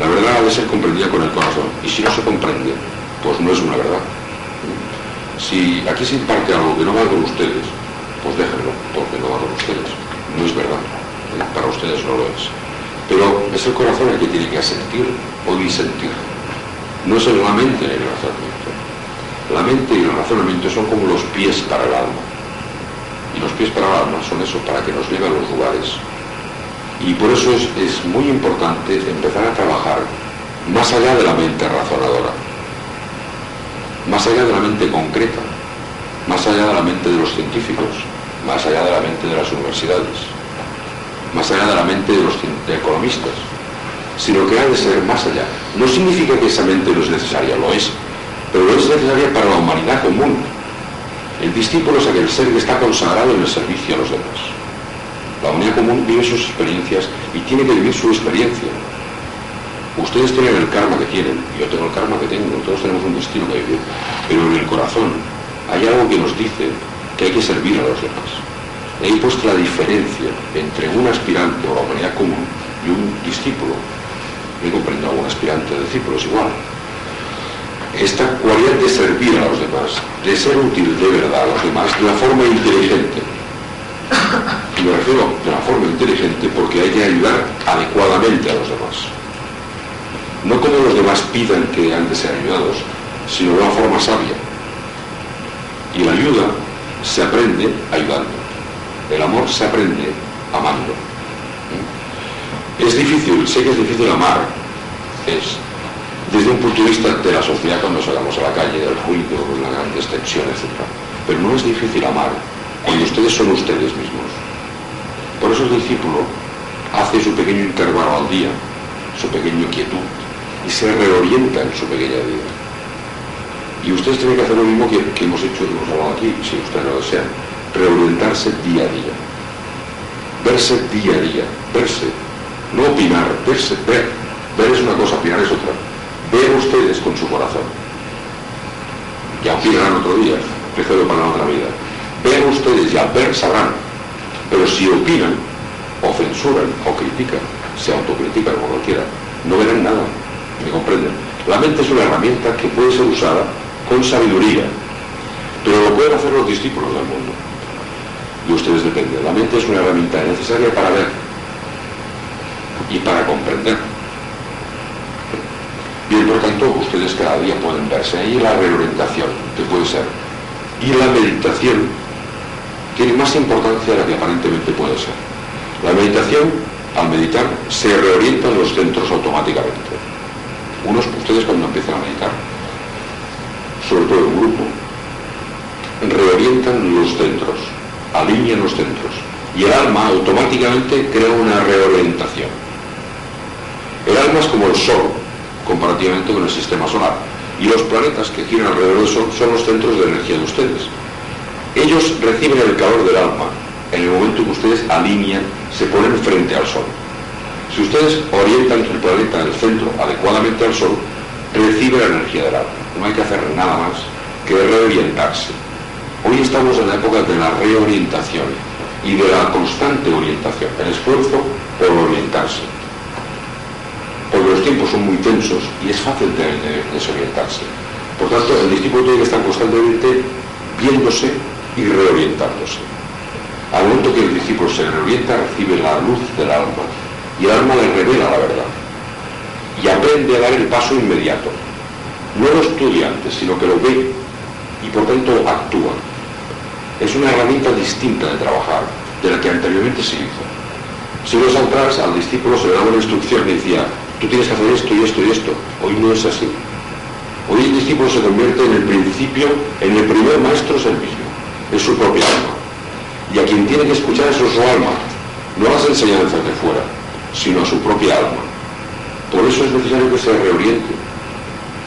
La verdad ha de ser comprendida con el corazón. Y si no se comprende, pues no es una verdad. Si aquí se imparte algo que no va con ustedes, pues déjenlo, porque no va con ustedes. No es verdad. ¿eh? Para ustedes no lo es. Pero es el corazón el que tiene que asentir o disentir. No es la mente el razonamiento. La mente y el razonamiento son como los pies para el alma y los pies para el alma son eso, para que nos lleve a los lugares. Y por eso es, es muy importante empezar a trabajar más allá de la mente razonadora, más allá de la mente concreta, más allá de la mente de los científicos, más allá de la mente de las universidades, más allá de la mente de los economistas, sino que ha de ser más allá. No significa que esa mente no es necesaria, lo es, pero no es necesaria para la humanidad común, el discípulo es aquel ser que está consagrado en el servicio a los demás. La unidad común vive sus experiencias y tiene que vivir su experiencia. Ustedes tienen el karma que tienen, yo tengo el karma que tengo, todos tenemos un destino que vivir, pero en el corazón hay algo que nos dice hay que servir a los demás. Ahí puesta la diferencia entre un aspirante o la humanidad común y un discípulo. Me comprendo a un aspirante de discípulos igual esta cualidad de servir a los demás, de ser útil de verdad a los demás de una forma inteligente. Y me refiero de una forma inteligente porque hay que ayudar adecuadamente a los demás. No como los demás pidan que han de ser ayudados, sino de una forma sabia. Y la ayuda se aprende ayudando. El amor se aprende amando. Es difícil, sé que es difícil amar. Es desde un punto de vista de la sociedad cuando salgamos a la calle, del ruido, la gran extensión, etc. Pero no es difícil amar cuando ustedes son ustedes mismos. Por eso el discípulo hace su pequeño intervalo al día, su pequeño quietud, y se reorienta en su pequeña vida. Y ustedes tienen que hacer lo mismo que, hemos hecho, hemos hablado aquí, si ustedes lo desean, reorientarse día a día. Verse día a día, verse, no opinar, verse, ver. Ver es una cosa, opinar es otra Vean ustedes con su corazón. Ya opinarán otro día, prefiero para otra vida. Vean ustedes y al ver sabrán. Pero si opinan, o censuran, o critican, se autocritican como quieran, no verán nada. ¿Me comprenden? La mente es una herramienta que puede ser usada con sabiduría, pero lo pueden hacer los discípulos del mundo. Y ustedes dependen. La mente es una herramienta necesaria para ver y para comprender. Bien, por tanto, ustedes cada día pueden verse ahí la reorientación, que puede ser. Y la meditación tiene más importancia de la que aparentemente puede ser. La meditación, al meditar, se reorientan los centros automáticamente. Unos, ustedes cuando empiezan a meditar, sobre todo en grupo, reorientan los centros, alinean los centros. Y el alma automáticamente crea una reorientación. El alma es como el sol, comparativamente con el sistema solar. Y los planetas que giran alrededor del Sol son los centros de energía de ustedes. Ellos reciben el calor del alma en el momento que ustedes alinean, se ponen frente al Sol. Si ustedes orientan el planeta del centro adecuadamente al Sol, recibe la energía del alma. No hay que hacer nada más que reorientarse. Hoy estamos en la época de la reorientación y de la constante orientación, el esfuerzo por orientarse porque los tiempos son muy tensos y es fácil de, desorientarse. Por tanto, el discípulo tiene que estar constantemente viéndose y reorientándose. Al momento que el discípulo se reorienta, recibe la luz del alma y el alma le revela la verdad y aprende a dar el paso inmediato. No lo estudia antes, sino que lo ve y por tanto actúa. es una herramienta distinta de trabajar de la que anteriormente se hizo. Siglos atrás al discípulo se le daba una instrucción y decía, tú tienes que hacer esto y esto y esto. Hoy no es así. Hoy el discípulo se convierte en el principio, en el primer maestro es el mismo, es su propia alma. Y a quien tiene que escuchar es su alma, no las enseñanzas de fuera, sino a su propia alma. Por eso es necesario que se reoriente,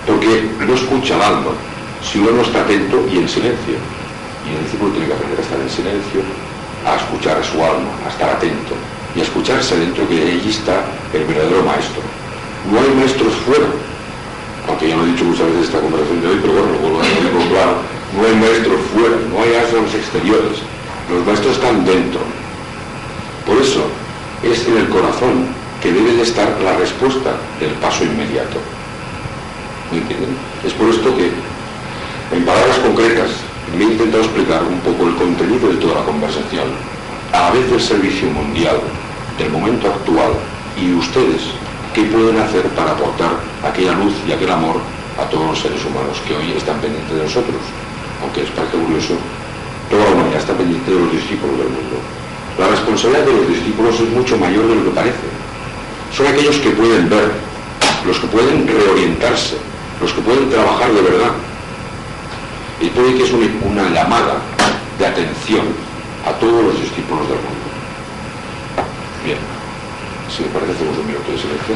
porque no escucha al alma, si uno no está atento y en silencio. Y el discípulo tiene que aprender a estar en silencio, a escuchar a su alma, a estar atento y a escucharse dentro que allí está el verdadero maestro. No hay maestros fuera, aunque ya lo he dicho muchas veces esta conversación de hoy, pero bueno, lo vuelvo a decir claro, no hay maestros fuera, no hay asnos exteriores, los maestros están dentro. Por eso es en el corazón que debe de estar la respuesta del paso inmediato. ¿Me entienden? Es por esto que en palabras concretas, me he intentado explicar un poco el contenido de toda la conversación, a la vez del servicio mundial, del momento actual, y ustedes, qué pueden hacer para aportar aquella luz y aquel amor a todos los seres humanos que hoy están pendientes de nosotros. Aunque es parte curioso, toda la humanidad está pendiente de los discípulos del mundo. La responsabilidad de los discípulos es mucho mayor de lo que parece. Son aquellos que pueden ver, los que pueden reorientarse, los que pueden trabajar de verdad, y puede que es una, llamada de atención a todos los discípulos del mundo. Bien, si me parece hacemos un minuto de silencio.